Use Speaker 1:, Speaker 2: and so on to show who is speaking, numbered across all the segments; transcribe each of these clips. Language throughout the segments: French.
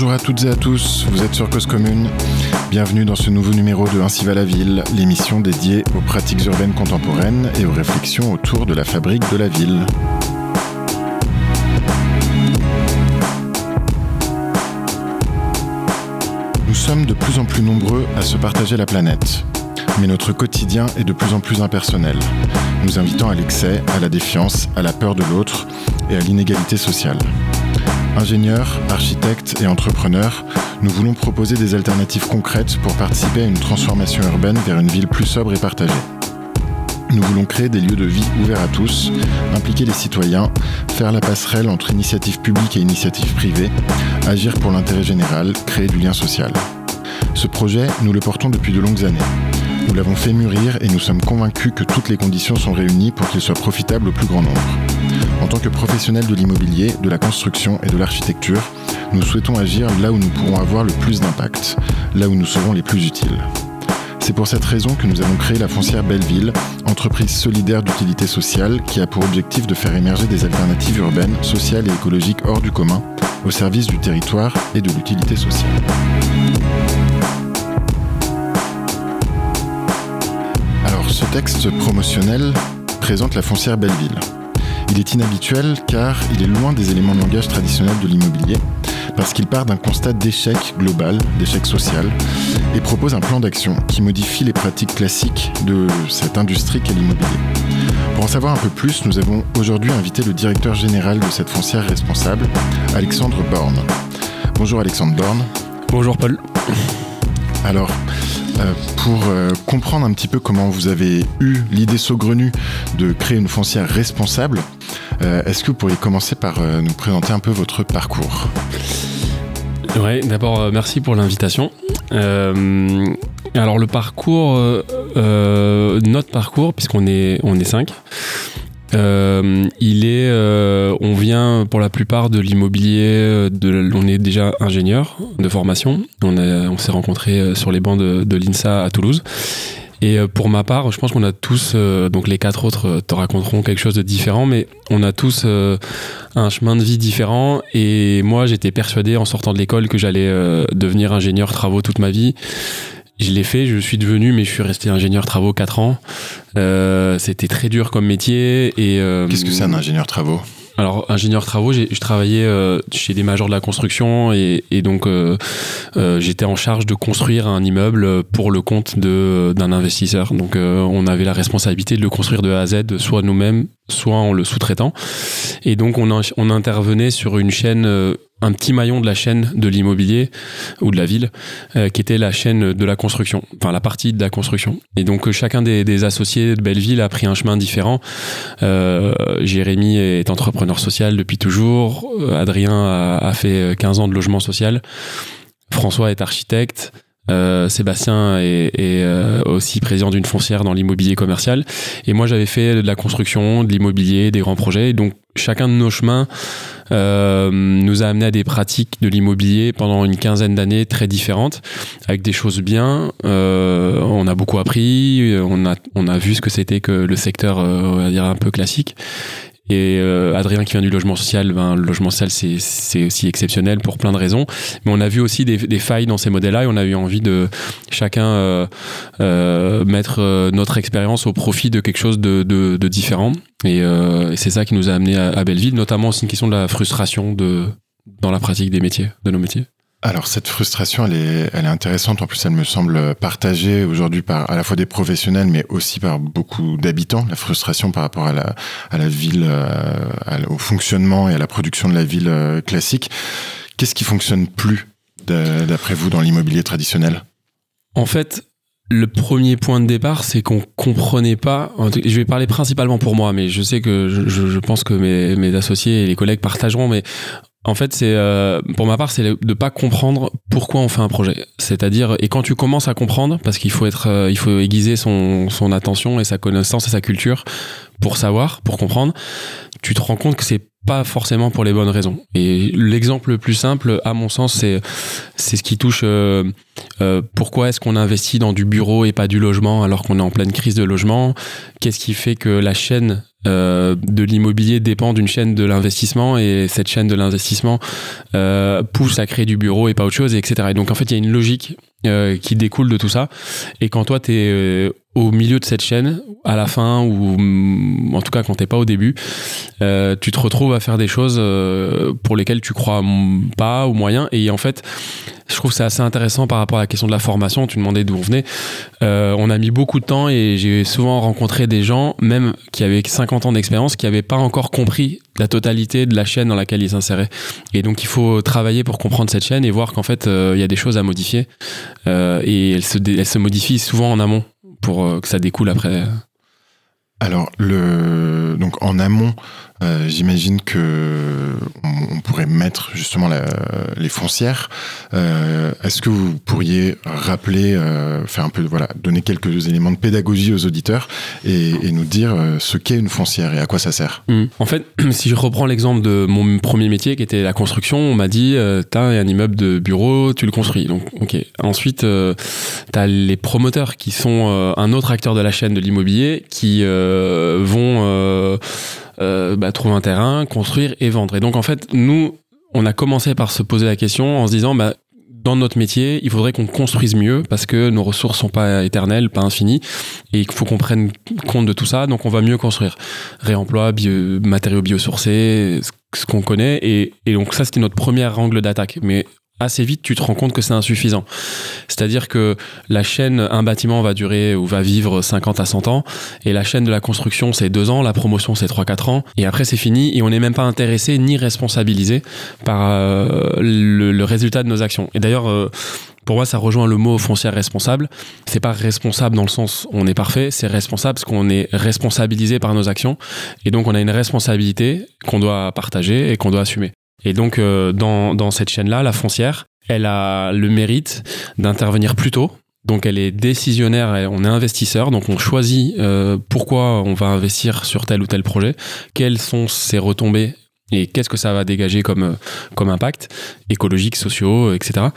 Speaker 1: Bonjour à toutes et à tous, vous êtes sur Cause Commune. Bienvenue dans ce nouveau numéro de Ainsi va la ville, l'émission dédiée aux pratiques urbaines contemporaines et aux réflexions autour de la fabrique de la ville. Nous sommes de plus en plus nombreux à se partager la planète. Mais notre quotidien est de plus en plus impersonnel, nous invitant à l'excès, à la défiance, à la peur de l'autre et à l'inégalité sociale. Ingénieurs, architectes et entrepreneurs, nous voulons proposer des alternatives concrètes pour participer à une transformation urbaine vers une ville plus sobre et partagée. Nous voulons créer des lieux de vie ouverts à tous, impliquer les citoyens, faire la passerelle entre initiatives publiques et initiatives privées, agir pour l'intérêt général, créer du lien social. Ce projet, nous le portons depuis de longues années. Nous l'avons fait mûrir et nous sommes convaincus que toutes les conditions sont réunies pour qu'il soit profitable au plus grand nombre. En tant que professionnels de l'immobilier, de la construction et de l'architecture, nous souhaitons agir là où nous pourrons avoir le plus d'impact, là où nous serons les plus utiles. C'est pour cette raison que nous avons créé la foncière Belleville, entreprise solidaire d'utilité sociale qui a pour objectif de faire émerger des alternatives urbaines, sociales et écologiques hors du commun, au service du territoire et de l'utilité sociale. Alors, ce texte promotionnel présente la foncière Belleville. Il est inhabituel car il est loin des éléments de langage traditionnels de l'immobilier, parce qu'il part d'un constat d'échec global, d'échec social, et propose un plan d'action qui modifie les pratiques classiques de cette industrie qu'est l'immobilier. Pour en savoir un peu plus, nous avons aujourd'hui invité le directeur général de cette foncière responsable, Alexandre Borne. Bonjour Alexandre Borne.
Speaker 2: Bonjour Paul.
Speaker 1: Alors, euh, pour euh, comprendre un petit peu comment vous avez eu l'idée saugrenue de créer une foncière responsable, est-ce que vous pourriez commencer par nous présenter un peu votre parcours
Speaker 2: Ouais, d'abord merci pour l'invitation. alors le parcours, notre parcours, puisqu'on est on est cinq. il est, on vient pour la plupart de l'immobilier, on est déjà ingénieur de formation. On, s'est rencontrés sur les bancs de l'INSA à Toulouse. Et pour ma part, je pense qu'on a tous, donc les quatre autres te raconteront quelque chose de différent, mais on a tous un chemin de vie différent. Et moi, j'étais persuadé en sortant de l'école que j'allais devenir ingénieur travaux toute ma vie. Je l'ai fait, je suis devenu, mais je suis resté ingénieur travaux 4 ans. Euh, C'était très dur comme métier. et
Speaker 1: Qu'est-ce que c'est un ingénieur travaux?
Speaker 2: Alors, ingénieur travaux, je travaillais euh, chez des majors de la construction et, donc euh, euh, j'étais en charge de construire un immeuble pour le compte d'un investisseur. Donc, on avait la responsabilité de le construire de A à Z, soit nous-mêmes, soit en le sous-traitant. Et donc, on, intervenait sur une chaîne un petit maillon de la chaîne de l'immobilier ou de la ville, euh, qui était la chaîne de la construction, enfin la partie de la construction. Et donc euh, chacun des, associés de Belleville a pris un chemin différent. Euh, Jérémy est entrepreneur social depuis toujours. Adrien a, a, fait 15 ans de logement social. François est architecte. Euh, Sébastien est, est euh, aussi président d'une foncière dans l'immobilier commercial. Et moi, j'avais fait de la construction, de l'immobilier, des grands projets. donc, chacun de nos chemins euh, nous a amené à des pratiques de l'immobilier pendant une quinzaine d'années très différentes, avec des choses bien. Euh, on a beaucoup appris, on a, on a vu ce que c'était que le secteur, on va dire, un peu classique. Et euh, Adrien qui vient du logement social, ben, le logement social c'est aussi exceptionnel pour plein de raisons. Mais on a vu aussi des, des failles dans ces modèles-là et on a eu envie de chacun euh, euh, mettre notre expérience au profit de quelque chose de, de, de différent. Et, et c'est ça qui nous a amené à, Belleville, notamment aussi une question de la frustration de, dans la pratique des métiers, de nos métiers.
Speaker 1: Alors cette frustration, elle est, elle est intéressante. En plus, elle me semble partagée aujourd'hui par à la fois des professionnels, mais aussi par beaucoup d'habitants. La frustration par rapport à la, à la ville, à, au fonctionnement et à la production de la ville classique. Qu'est-ce qui fonctionne plus d'après vous dans l'immobilier traditionnel?
Speaker 2: En fait, le premier point de départ, c'est qu'on comprenait pas. Je vais parler principalement pour moi, mais je sais que je, je pense que mes, mes associés et les collègues partageront. Mais en fait, euh, pour ma part, c'est de pas comprendre pourquoi on fait un projet. C'est-à-dire, et quand tu commences à comprendre, parce qu'il faut euh, aiguiser son, attention et sa connaissance et sa culture pour savoir, pour comprendre, tu te rends compte que c'est pas forcément pour les bonnes raisons. Et l'exemple le plus simple, à mon sens, c'est ce qui touche. Euh, pourquoi est-ce qu'on investit dans du bureau et pas du logement alors qu'on est en pleine crise de logement? Qu'est-ce qui fait que la chaîne de l'immobilier dépend d'une chaîne de l'investissement et cette chaîne de l'investissement pousse à créer du bureau et pas autre chose, etc. Et donc en fait, il y a une logique qui découle de tout ça. Et quand toi, tu es au milieu de cette chaîne, à la fin, ou mm, en tout cas quand t'es pas au début, euh, tu te retrouves à faire des choses euh, pour lesquelles tu crois pas ou moyen. Et en fait, je trouve c'est assez intéressant par rapport à la question de la formation. Tu demandais d'où on venait. Euh, on a mis beaucoup de temps et j'ai souvent rencontré des gens, même qui avaient 50 ans d'expérience, qui n'avaient pas encore compris la totalité de la chaîne dans laquelle ils s'inséraient. Et donc il faut travailler pour comprendre cette chaîne et voir qu'en fait il y a des choses à modifier. et elles se, elles se modifient souvent en amont pour euh, que ça découle après.
Speaker 1: Alors, le, donc en amont, euh, j'imagine que on, pourrait mettre justement les foncières. Euh, est-ce que vous pourriez rappeler, euh, faire un peu, voilà, donner quelques éléments de pédagogie aux auditeurs et, nous dire ce qu'est une foncière et à quoi ça sert?
Speaker 2: Mmh. En fait, si je reprends l'exemple de mon premier métier qui était la construction, on m'a dit t'as un immeuble de bureau, tu le construis. Donc, ok. Ensuite, t'as les promoteurs qui sont un autre acteur de la chaîne de l'immobilier qui vont euh, bah, trouver un terrain, construire et vendre. Et donc en fait, nous, on a commencé par se poser la question en se disant, bah, dans notre métier, il faudrait qu'on construise mieux parce que nos ressources sont pas éternelles, pas infinies, et il faut qu'on prenne compte de tout ça. Donc, on va mieux construire réemploi, bio, matériaux biosourcés, ce qu'on connaît, et, et donc ça, c'était notre premier angle d'attaque. Mais assez vite, tu te rends compte que c'est insuffisant. C'est-à-dire que la chaîne, un bâtiment va durer ou va vivre 50 à 100 ans, et la chaîne de la construction, c'est 2 ans, la promotion, c'est 3-4 ans, et après, c'est fini, et on n'est même pas intéressé ni responsabilisé par euh, le, résultat de nos actions. Et d'ailleurs, euh, pour moi, ça rejoint le mot foncière responsable. C'est pas responsable dans le sens on est parfait, c'est responsable parce qu'on est responsabilisé par nos actions. Et donc, on a une responsabilité qu'on doit partager et qu'on doit assumer. Et donc, euh, dans, cette chaîne-là, la foncière, elle a le mérite d'intervenir plus tôt. Donc, elle est décisionnaire, et on est investisseur, donc on choisit euh, pourquoi on va investir sur tel ou tel projet, quelles sont ses retombées et qu'est-ce que ça va dégager comme, euh, impact écologique, sociaux, etc.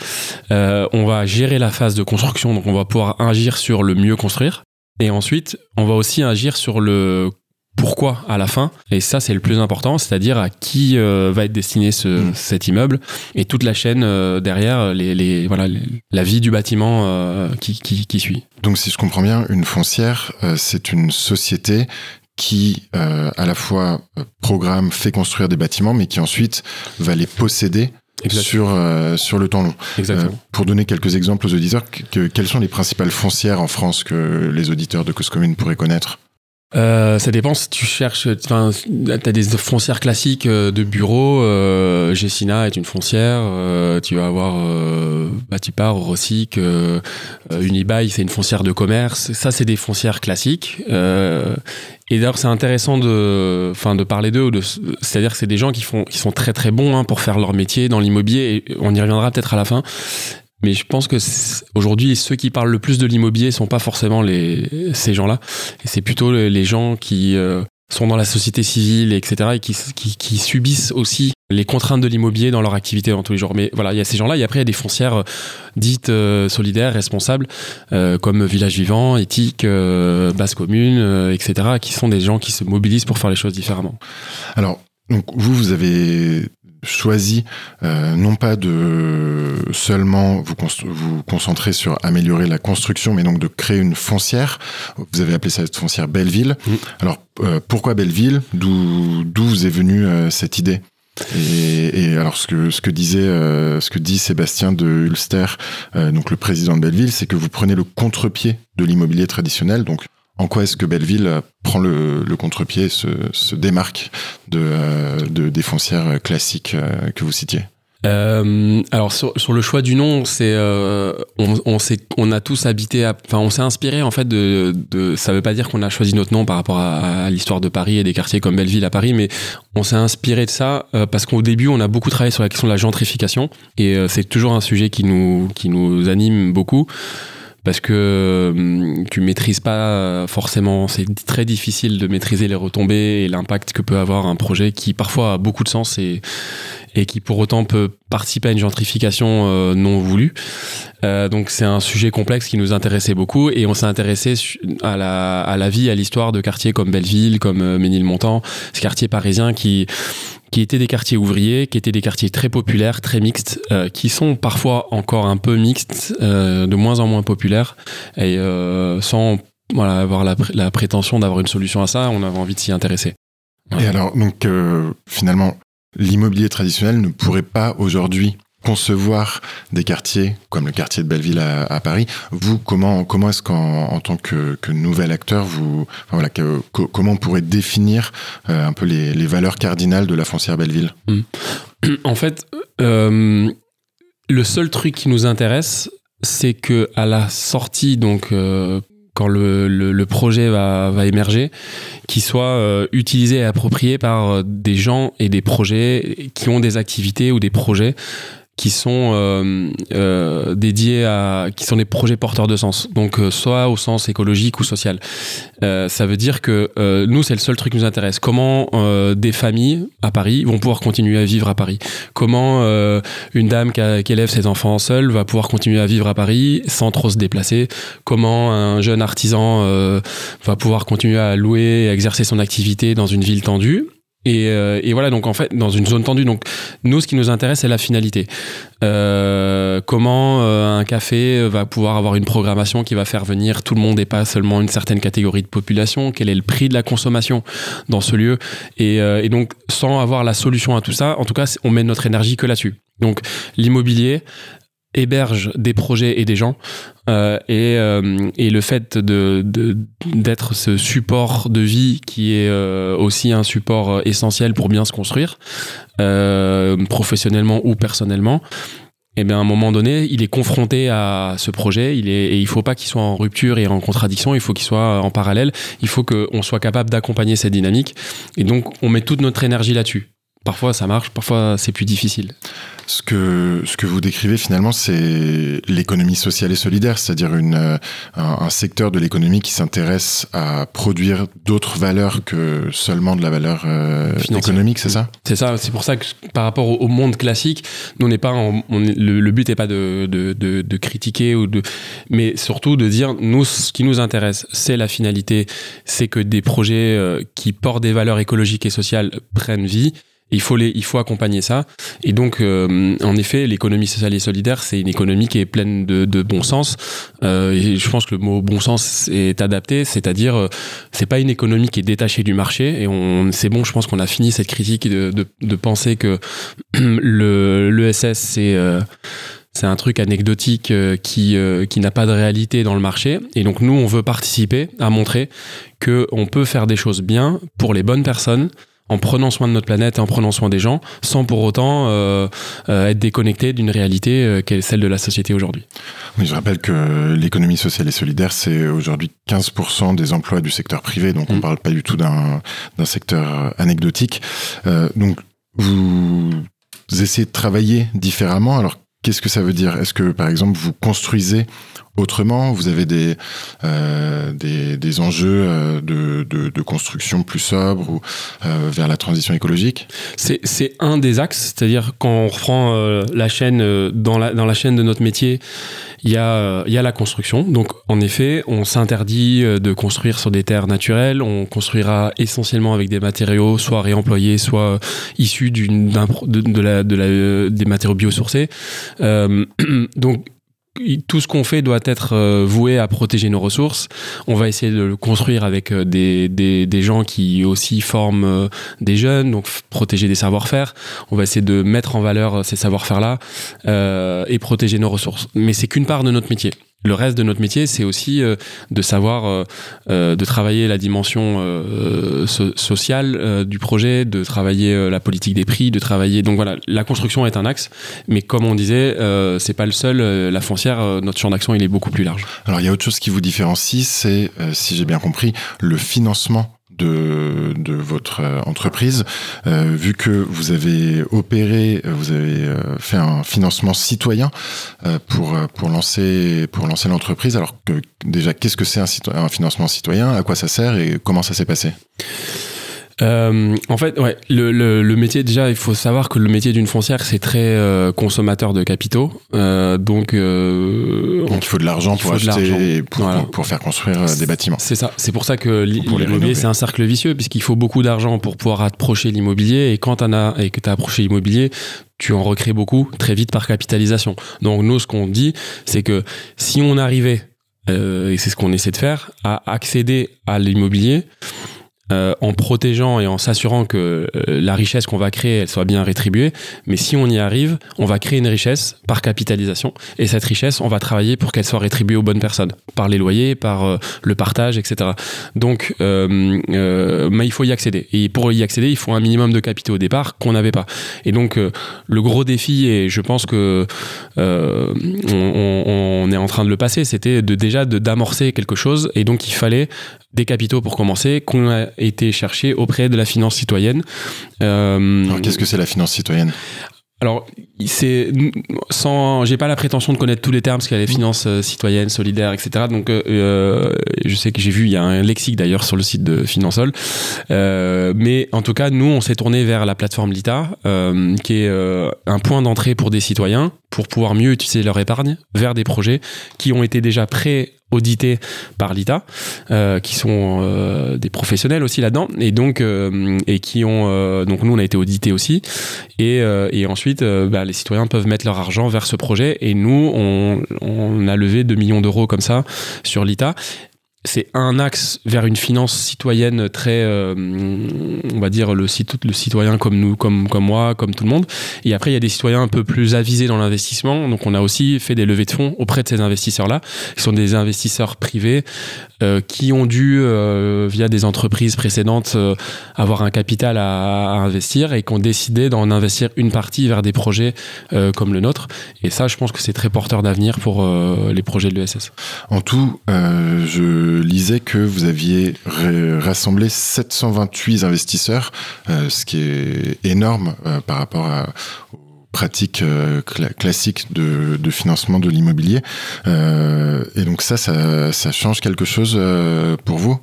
Speaker 2: On va gérer la phase de construction, donc on va pouvoir agir sur le mieux construire. Et ensuite, on va aussi agir sur le pourquoi à la fin. Et ça, c'est le plus important, c'est-à-dire à qui euh, va être destiné ce, mm. cet immeuble et toute la chaîne euh, derrière, les, les voilà, la vie du bâtiment euh, qui, qui, qui, suit.
Speaker 1: Donc, si je comprends bien, une foncière, c'est une société qui, à la fois, programme, fait construire des bâtiments, mais qui ensuite va les posséder sur sur le temps long.
Speaker 2: Exactement.
Speaker 1: pour donner quelques exemples aux auditeurs, que, quelles sont les principales foncières en France que les auditeurs de Cause Commune pourraient connaître?
Speaker 2: Euh, ça dépend si tu cherches. Enfin, t'as des foncières classiques euh, de bureau. Euh, Gessina est une foncière. Euh, tu vas avoir euh, Batipar, Rossic, euh, Unibail, c'est une foncière de commerce. Ça, c'est des foncières classiques. et d'ailleurs, c'est intéressant de, enfin, de parler d'eux. C'est-à-dire que c'est des gens qui font, qui sont très très bons hein, pour faire leur métier dans l'immobilier. On y reviendra peut-être à la fin. Mais je pense que aujourd'hui, ceux qui parlent le plus de l'immobilier sont pas forcément les, ces gens-là. C'est plutôt les gens qui euh, sont dans la société civile, etc. et qui subissent aussi les contraintes de l'immobilier dans leur activité dans tous les jours. Mais voilà, il y a ces gens-là. Et après, il y a des foncières euh, dites euh, solidaires, responsables, comme Village Vivant, Éthique, Basse Commune, etc., qui sont des gens qui se mobilisent pour faire les choses différemment.
Speaker 1: Alors, donc vous, vous avez choisi euh, non pas de seulement vous, vous concentrer sur améliorer la construction, mais donc de créer une foncière. Vous avez appelé cette foncière Belleville. Mmh. Alors euh, pourquoi Belleville? D'où vous est venue euh, cette idée? Et, et, alors ce que ce que disait euh, ce que dit Sébastien de Ulster, donc le président de Belleville, c'est que vous prenez le contre-pied de l'immobilier traditionnel, donc en quoi est-ce que Belleville prend le, contre-pied, se, se, démarque de, euh, de, des foncières classiques euh, que vous citiez?
Speaker 2: Euh, alors sur, le choix du nom, euh, on, a tous habité, on s'est inspiré en fait de, de ça veut pas dire qu'on a choisi notre nom par rapport à, l'histoire de Paris et des quartiers comme Belleville à Paris, mais on s'est inspiré de ça euh, parce qu'au début on a beaucoup travaillé sur la question de la gentrification et c'est toujours un sujet qui nous anime beaucoup parce que hum, tu maîtrises pas forcément, c'est très difficile de maîtriser les retombées et l'impact que peut avoir un projet qui parfois a beaucoup de sens et, et qui pour autant peut participer à une gentrification non voulue. donc c'est un sujet complexe qui nous intéressait beaucoup et on s'est intéressé à la, à la vie, à l'histoire de quartiers comme Belleville, comme Ménilmontant, ce quartier parisien qui qui étaient des quartiers ouvriers, qui étaient des quartiers très populaires, très mixtes, euh, qui sont parfois encore un peu mixtes, euh, de moins en moins populaires, et euh, sans voilà, avoir la, la prétention d'avoir une solution à ça, on avait envie de s'y intéresser.
Speaker 1: Et alors, donc, finalement, l'immobilier traditionnel ne pourrait pas aujourd'hui concevoir des quartiers comme le quartier de Belleville à, Paris. Vous, comment comment est-ce qu'en tant que, nouvel acteur, vous voilà comment on pourrait définir euh, un peu les, valeurs cardinales de la foncière Belleville?
Speaker 2: Hmm. En fait, euh, le seul truc qui nous intéresse, c'est que à la sortie, donc euh, quand le, projet va, va émerger, qu'il soit utilisé et approprié par des gens et des projets qui ont des activités ou des projets qui sont euh, euh, dédiés à qui sont des projets porteurs de sens. Donc euh, soit au sens écologique ou social. Euh, ça veut dire que euh, nous c'est le seul truc qui nous intéresse. Comment des familles à Paris vont pouvoir continuer à vivre à Paris? Comment une dame qui, qui, élève ses enfants seule va pouvoir continuer à vivre à Paris sans trop se déplacer? Comment un jeune artisan va pouvoir continuer à louer et exercer son activité dans une ville tendue? Et, euh, et, voilà, donc en fait, dans une zone tendue, donc nous, ce qui nous intéresse, c'est la finalité. Euh, comment euh, un café va pouvoir avoir une programmation qui va faire venir tout le monde et pas seulement une certaine catégorie de population? Quel est le prix de la consommation dans ce lieu? Et, et donc, sans avoir la solution à tout ça, en tout cas, on met notre énergie que là-dessus. Donc, l'immobilier, héberge des projets et des gens euh, et, euh, et, le fait de d'être ce support de vie qui est euh, aussi un support essentiel pour bien se construire professionnellement ou personnellement et eh bien à un moment donné, il est confronté à ce projet, il est, et il faut pas qu'il soit en rupture et en contradiction, il faut qu'il soit en parallèle, il faut qu'on soit capable d'accompagner cette dynamique, et donc on met toute notre énergie là-dessus. Parfois ça marche, parfois c'est plus difficile.
Speaker 1: Ce que, ce que vous décrivez finalement, c'est l'économie sociale et solidaire, c'est-à-dire euh, un, secteur de l'économie qui s'intéresse à produire d'autres valeurs que seulement de la valeur euh, économique, c'est ça?
Speaker 2: C'est ça, c'est pour ça que par rapport au, monde classique, nous, on n'est pas on, le, but n'est pas de, de, de, de, critiquer, ou de, mais surtout de dire, nous, ce qui nous intéresse, c'est la finalité, c'est que des projets euh, qui portent des valeurs écologiques et sociales prennent vie il faut, les, il faut accompagner ça. Et donc, euh, en effet, l'économie sociale et solidaire, c'est une économie qui est pleine de, bon sens. Euh, et je pense que le mot bon sens est adapté, c'est-à-dire, euh, c'est pas une économie qui est détachée du marché. Et on, c'est bon, je pense qu'on a fini cette critique de, de, penser que le l'ESS, c'est c'est un truc anecdotique qui, qui n'a pas de réalité dans le marché. Et donc nous, on veut participer à montrer que on peut faire des choses bien pour les bonnes personnes en prenant soin de notre planète et en prenant soin des gens, sans pour autant euh, euh, être déconnecté d'une réalité euh, qui est celle de la société aujourd'hui.
Speaker 1: Oui, je rappelle que l'économie sociale et solidaire, c'est aujourd'hui 15% des emplois du secteur privé, donc on ne mm. parle pas du tout d'un secteur anecdotique. donc vous essayez de travailler différemment. Alors qu'est-ce que ça veut dire? Est-ce que par exemple vous construisez autrement Vous avez des, euh, des, des, enjeux euh, de, de, de, construction plus sobre ou euh, vers la transition écologique?
Speaker 2: C'est un des axes, c'est-à-dire quand on reprend euh, la chaîne, euh, dans la, dans la chaîne de notre métier, il y, a, il y a la construction. Donc en effet, on s'interdit de construire sur des terres naturelles, on construira essentiellement avec des matériaux soit réemployés, soit issus de, de, la, de la, des matériaux biosourcés. donc tout ce qu'on fait doit être euh, voué à protéger nos ressources. On va essayer de le construire avec euh, des, des, gens qui aussi forment euh, des jeunes, donc protéger des savoir-faire. On va essayer de mettre en valeur ces savoir-faire-là et protéger nos ressources. Mais c'est qu'une part de notre métier le reste de notre métier, c'est aussi euh, de savoir, euh, euh, de travailler la dimension sociale du projet, de travailler la politique des prix, de travailler. Donc voilà, la construction est un axe, mais comme on disait, c'est pas le seul. la foncière, notre champ d'action, il est beaucoup plus large.
Speaker 1: Alors il y a autre chose qui vous différencie, c'est, si j'ai bien compris, le financement de, de votre euh, entreprise, euh, vu que vous avez opéré, vous avez euh, fait un financement citoyen pour pour lancer pour lancer l'entreprise. Alors que déjà, qu'est-ce que c'est un, un, financement citoyen? À quoi ça sert? Et comment ça s'est passé?
Speaker 2: Euh, en fait, ouais, le, le, métier, déjà, il faut savoir que le métier d'une foncière, c'est très euh, consommateur de capitaux. Euh, donc,
Speaker 1: euh, donc, il faut de l'argent pour acheter pour, pour, faire construire des bâtiments.
Speaker 2: C'est ça. C'est pour ça que l'immobilier, c'est un cercle vicieux, puisqu'il faut beaucoup d'argent pour pouvoir approcher l'immobilier. Et quand tu as, et que tu as approché l'immobilier, tu en recrées beaucoup très vite par capitalisation. Donc, nous, ce qu'on dit, c'est que si on arrivait, et c'est ce qu'on essaie de faire, à accéder à l'immobilier, euh, en protégeant et en s'assurant que euh, la richesse qu'on va créer, elle soit bien rétribuée. Mais si on y arrive, on va créer une richesse par capitalisation. Et cette richesse, on va travailler pour qu'elle soit rétribuée aux bonnes personnes, par les loyers, par euh, le partage, etc. Donc, mais il faut y accéder. Et pour y accéder, il faut un minimum de capitaux au départ qu'on n'avait pas. Et donc, le gros défi, et je pense que on, on, est en train de le passer, c'était de déjà d'amorcer quelque chose. Et donc, il fallait des capitaux pour commencer, qu'on a été chercher auprès de la finance citoyenne.
Speaker 1: Euh, Alors qu'est-ce que c'est la finance citoyenne?
Speaker 2: Alors, c'est sans, j'ai pas la prétention de connaître tous les termes parce qu'il y a les finances euh, citoyennes, solidaires, etc. Donc, euh, je sais que j'ai vu, il y a un lexique d'ailleurs sur le site de Finansol. Euh, mais en tout cas, nous, on s'est tourné vers la plateforme Lita, qui est un point d'entrée pour des citoyens pour pouvoir mieux utiliser leur épargne vers des projets qui ont été déjà prêts audités par l'ITA, euh, qui sont euh, des professionnels aussi là-dedans, et donc euh, et qui ont donc nous on a été audités aussi, et, et ensuite bah, les citoyens peuvent mettre leur argent vers ce projet, et nous on, on a levé 2 millions d'euros comme ça sur l'ITA c'est un axe vers une finance citoyenne très, euh, on va dire, le, le citoyen comme nous, comme, comme moi, comme tout le monde. Et après, il y a des citoyens un peu plus avisés dans l'investissement. Donc, on a aussi fait des levées de fonds auprès de ces investisseurs-là, qui sont des investisseurs privés euh, qui ont dû, euh, via des entreprises précédentes, euh, avoir un capital à, investir et qui ont décidé d'en investir une partie vers des projets comme le nôtre. Et ça, je pense que c'est très porteur d'avenir pour les projets de l'ESS.
Speaker 1: En tout, je lisais que vous aviez rassemblé 728 investisseurs, ce qui est énorme par rapport à, pratique euh, classique de, financement de l'immobilier. Euh, et donc ça, ça, change quelque chose euh, pour vous?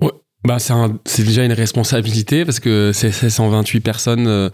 Speaker 2: Ouais. bah, C'est déjà une responsabilité parce que c'est 128 personnes euh,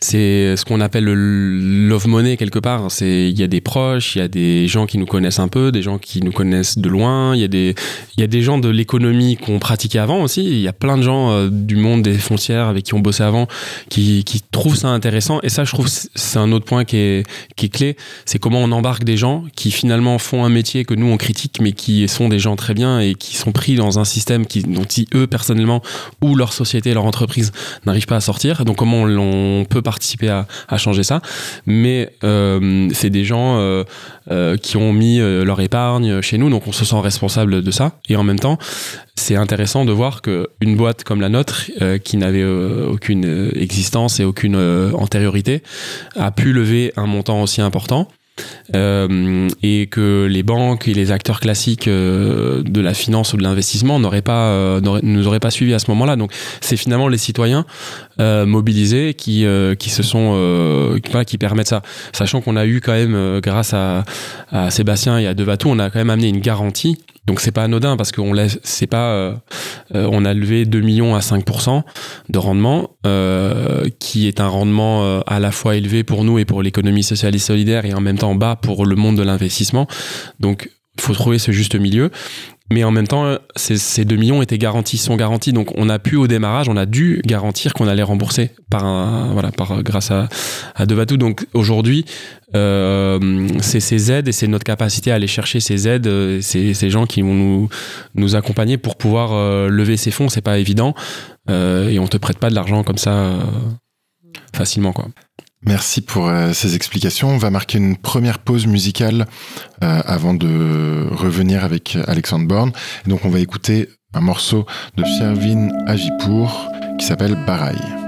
Speaker 2: c'est ce qu'on appelle le love money quelque part. C'est il y a des proches, il y a des gens qui nous connaissent un peu, des gens qui nous connaissent de loin. Il y a des il y a des gens de l'économie qu'on pratiquait avant aussi. Il y a plein de gens euh, du monde des foncières avec qui on bossait avant qui, qui trouvent ça intéressant. Et ça, je trouve c'est un autre point qui est qui est clé. C'est comment on embarque des gens qui finalement font un métier que nous on critique, mais qui sont des gens très bien et qui sont pris dans un système qui dont ils, eux personnellement ou leur société, leur entreprise n'arrivent pas à sortir. Donc comment on, on peut participer à, changer ça. Mais euh, c'est des gens euh, euh, qui ont mis leur épargne chez nous, donc on se sent responsable de ça. Et en même temps, c'est intéressant de voir que une boîte comme la nôtre, qui n'avait aucune existence et aucune antériorité, a pu lever un montant aussi important euh, et que les banques et les acteurs classiques euh, de la finance ou de l'investissement n'auraient pas, euh, nous auraient pas suivis à ce moment-là. Donc c'est finalement les citoyens mobilisés qui, se sont, qui, permettent ça. Sachant qu'on a eu quand même, grâce à, à Sébastien et à Devatou, on a quand même amené une garantie donc c'est pas anodin parce qu'on laisse, c'est pas, euh, euh, on a levé 2 millions à 5% de rendement, euh, qui est un rendement à la fois élevé pour nous et pour l'économie sociale et solidaire et en même temps bas pour le monde de l'investissement. Donc il faut trouver ce juste milieu mais en même temps, ces, ces 2 millions étaient garantis, sont garantis. Donc, on a pu au démarrage, on a dû garantir qu'on allait rembourser par un, voilà, par grâce à, à Devatou. Donc, aujourd'hui, euh, c'est ces aides et c'est notre capacité à aller chercher ces aides, euh, ces, gens qui vont nous, nous accompagner pour pouvoir euh, lever ces fonds. C'est pas évident euh, et on te prête pas de l'argent comme ça euh, facilement, quoi.
Speaker 1: Merci pour euh, ces explications. On va marquer une première pause musicale euh, avant de revenir avec Alexandre Born. donc on va écouter un morceau de Shervin Ajipour qui s'appelle Baraï.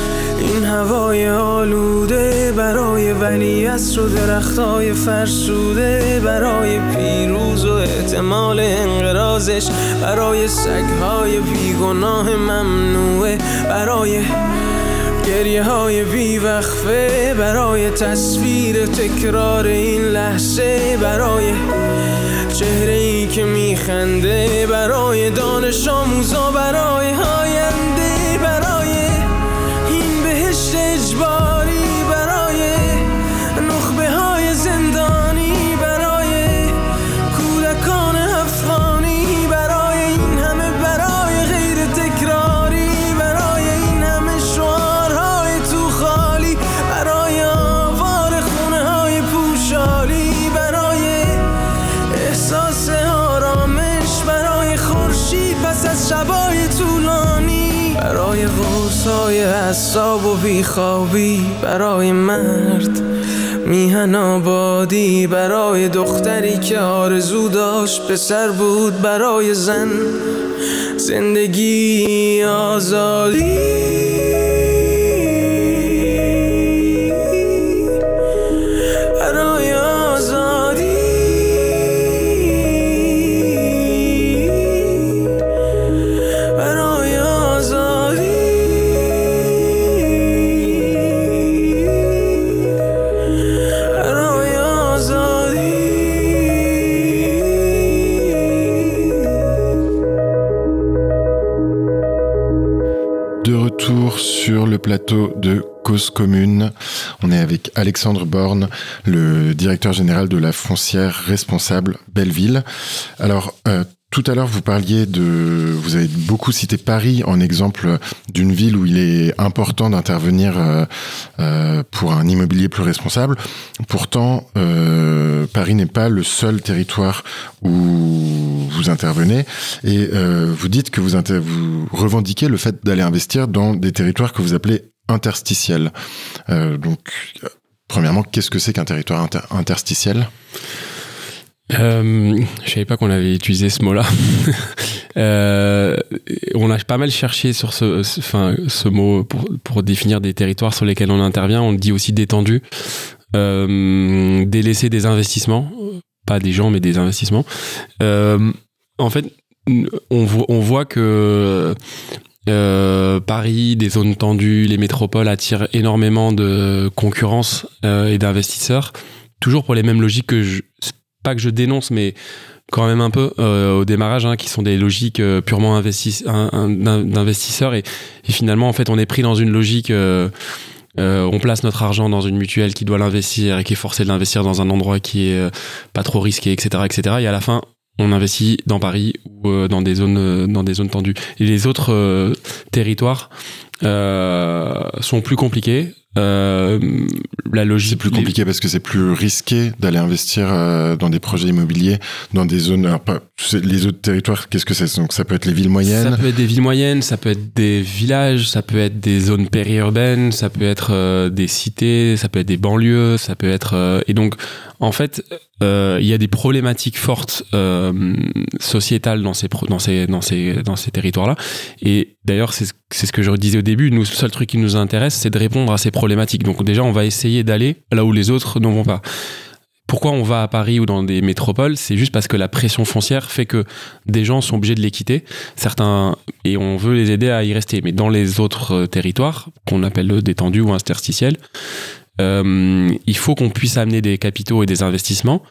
Speaker 3: هوای آلوده برای ولی و درختای فرسوده برای پیروز و احتمال انقرازش برای سگهای بیگناه ممنوعه برای گریه های بیوقفه برای تصویر تکرار این لحظه برای چهره ای که میخنده برای دانش آموزا برای آینده. حساب و بیخوابی برای مرد. میهن آبادی برای دختری که آرزو داشت پسر بود برای زن. زندگی آزادی.
Speaker 1: Plateau de Cause Commune, on est avec Alexandre Borne, le directeur général de la foncière responsable Belleville. Alors, euh, tout à l'heure, vous parliez de, vous avez beaucoup cité Paris en exemple d'une ville où il est important d'intervenir euh, euh, pour un immobilier plus responsable. Pourtant, euh, Paris n'est pas le seul territoire où vous intervenez et vous dites que vous, revendiquez le fait d'aller investir dans des territoires que vous appelez interstitiels. Donc, premièrement, qu'est-ce que c'est qu'un territoire inter- interstitiel?
Speaker 2: Euh, je savais pas qu'on avait utilisé ce mot-là. Euh, on a pas mal cherché sur ce, enfin, ce mot pour, pour définir des territoires sur lesquels on intervient. On le dit aussi détendu, euh, délaisser des investissements, pas des gens mais des investissements. Euh, en fait, on, vo- on voit que euh, Paris, des zones tendues, les métropoles attirent énormément de concurrence et d'investisseurs, toujours pour les mêmes logiques que je, pas que je dénonce, mais quand même un peu euh, au démarrage, hein, qui sont des logiques euh, purement d'investisseurs et, finalement en fait on est pris dans une logique. euh, on place notre argent dans une mutuelle qui doit l'investir et qui est forcée de l'investir dans un endroit qui est pas trop risqué, etc., etc. Et à la fin, on investit dans Paris ou dans des zones dans des zones tendues. Et les autres territoires sont plus compliqués. Euh, la logique
Speaker 1: C'est plus compliqué parce que c'est plus risqué d'aller investir euh, dans des projets immobiliers, dans des zones. Alors, pas, les autres territoires, qu'est-ce que c'est? Donc, ça peut être les villes
Speaker 2: Ça
Speaker 1: moyennes.
Speaker 2: peut être des villes moyennes, ça peut être des villages, ça peut être des zones périurbaines, ça peut être euh, des cités, ça peut être des banlieues, ça peut être euh, et donc en fait euh, il y a des problématiques fortes euh, sociétales dans ces pro- dans ces dans ces dans ces territoires là et d'ailleurs c'est ce- que je disais au début. Nous le seul truc qui nous intéresse c'est de répondre à ces problématiques. Donc déjà on va essayer d'aller là où les autres n'en vont pas. Pourquoi on va à Paris ou dans des métropoles? C'est juste parce que la pression foncière fait que des gens sont obligés de les quitter, certains, et on veut les aider à y rester. Mais dans les autres euh, territoires, qu'on appelle détendus ou interstitiels, euh, il faut qu'on puisse amener des capitaux et des investissements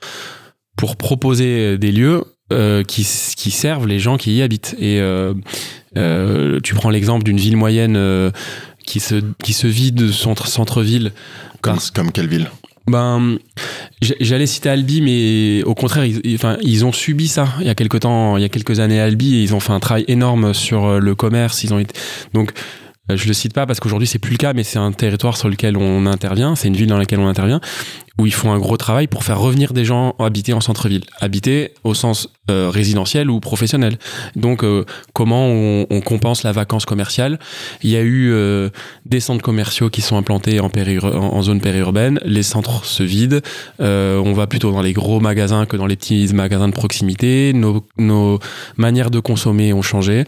Speaker 2: pour proposer des lieux euh, qui, qui servent les gens qui y habitent. Et euh, tu prends l'exemple d'une ville moyenne qui, se, qui se vide de son centre- centre-ville
Speaker 1: Comme,
Speaker 2: parce
Speaker 1: comme quelle ville?
Speaker 2: Ben, j'allais citer Albi, mais au contraire, ils, ils- enfin, ils ont subi ça il y a quelques temps, il y a quelques années à Albi, et ils ont fait un travail énorme sur le commerce. Ils ont été donc je le cite pas parce qu'aujourd'hui c'est plus le cas, mais c'est un territoire sur lequel on intervient, c'est une ville dans laquelle on intervient, où ils font un gros travail pour faire revenir des gens habiter en centre-ville, habiter au sens euh, résidentiel ou professionnel. Donc euh, comment on, compense la vacance commerciale? Il y a eu euh, des centres commerciaux qui sont implantés en, en, zone périurbaine, les centres se vident, euh, on va plutôt dans les gros magasins que dans les petits magasins de proximité, nos manières de consommer ont changé.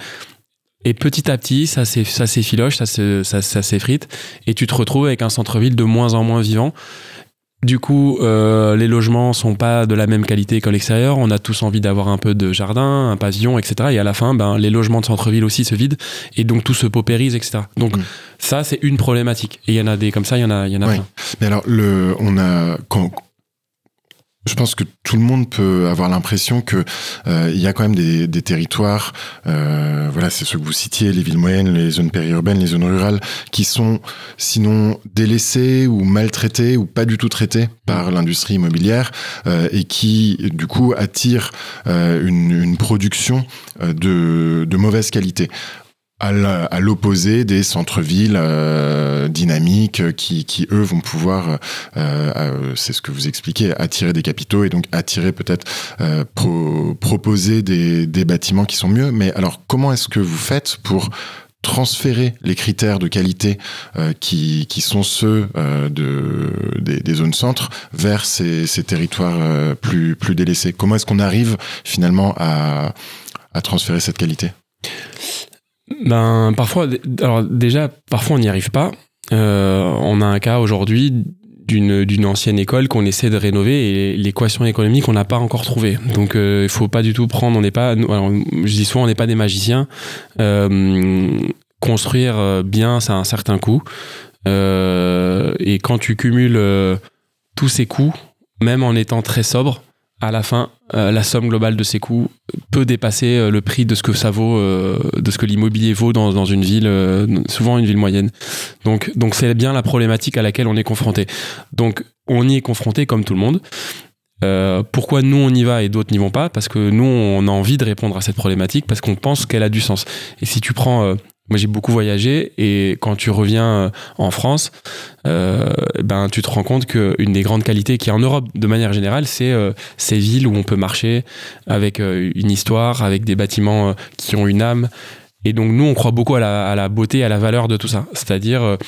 Speaker 2: Et petit à petit, ça s'effiloche, ça se- ça, ça s'effrite, et tu te retrouves avec un centre-ville de moins en moins vivant. Du coup, euh, les logements sont pas de la même qualité qu'à l'extérieur. On a tous envie d'avoir un peu de jardin, un pavillon, etc. Et à la fin, ben, les logements de centre-ville aussi se vident, et donc tout se paupérise, etc. Donc
Speaker 1: Mm.
Speaker 2: ça, c'est une problématique. Et il y en a des comme ça, il y en a, il y en a
Speaker 1: Ouais.
Speaker 2: plein.
Speaker 1: Mais alors, le, on a, quand, je pense que tout le monde peut avoir l'impression que euh, il y a quand même des, territoires, euh, voilà, c'est ceux que vous citiez, les villes moyennes, les zones périurbaines, les zones rurales, qui sont sinon délaissés ou maltraités ou pas du tout traités par l'industrie immobilière euh, et qui du coup attirent une, production de mauvaise qualité à l'opposé des centres-villes euh, dynamiques euh, qui, qui, eux, vont pouvoir, euh, euh, c'est ce que vous expliquez, attirer des capitaux et donc attirer peut-être, euh, pro- proposer des, des bâtiments qui sont mieux. Mais alors, comment est-ce que vous faites pour transférer les critères de qualité euh, qui, qui sont ceux euh, de, des, des zones centres vers ces, ces territoires euh, plus, plus délaissés? Comment est-ce qu'on arrive finalement à, à transférer cette qualité?
Speaker 2: Ben, parfois, alors déjà, parfois on n'y arrive pas. Euh, on a un cas aujourd'hui d'une ancienne école qu'on essaie de rénover et l'équation économique on n'a pas encore trouvé. Donc euh, il faut pas du tout prendre. On n'est pas. alors, je dis souvent on n'est pas des magiciens. Euh, construire euh, bien, ça a un certain coût. Euh, et quand tu cumules euh, tous ces coûts, même en étant très sobre, à la fin, euh, la somme globale de ces coûts peut dépasser euh, le prix de ce que ça vaut, euh, de ce que l'immobilier vaut dans, dans une ville, souvent une ville moyenne. Donc, donc c'est bien la problématique à laquelle on est confronté. Donc, on y est confronté comme tout le monde. Pourquoi nous on y va et d'autres n'y vont pas? Parce que nous on a envie de répondre à cette problématique parce qu'on pense qu'elle a du sens. Et si tu prends, moi j'ai beaucoup voyagé et quand tu reviens euh, en France, euh, ben tu te rends compte qu'une des grandes qualités qu'il y a en Europe de manière générale, c'est euh, ces villes où on peut marcher avec une histoire, avec des bâtiments qui ont une âme. Et donc nous on croit beaucoup à la, beauté, à la valeur de tout ça. C'est-à-dire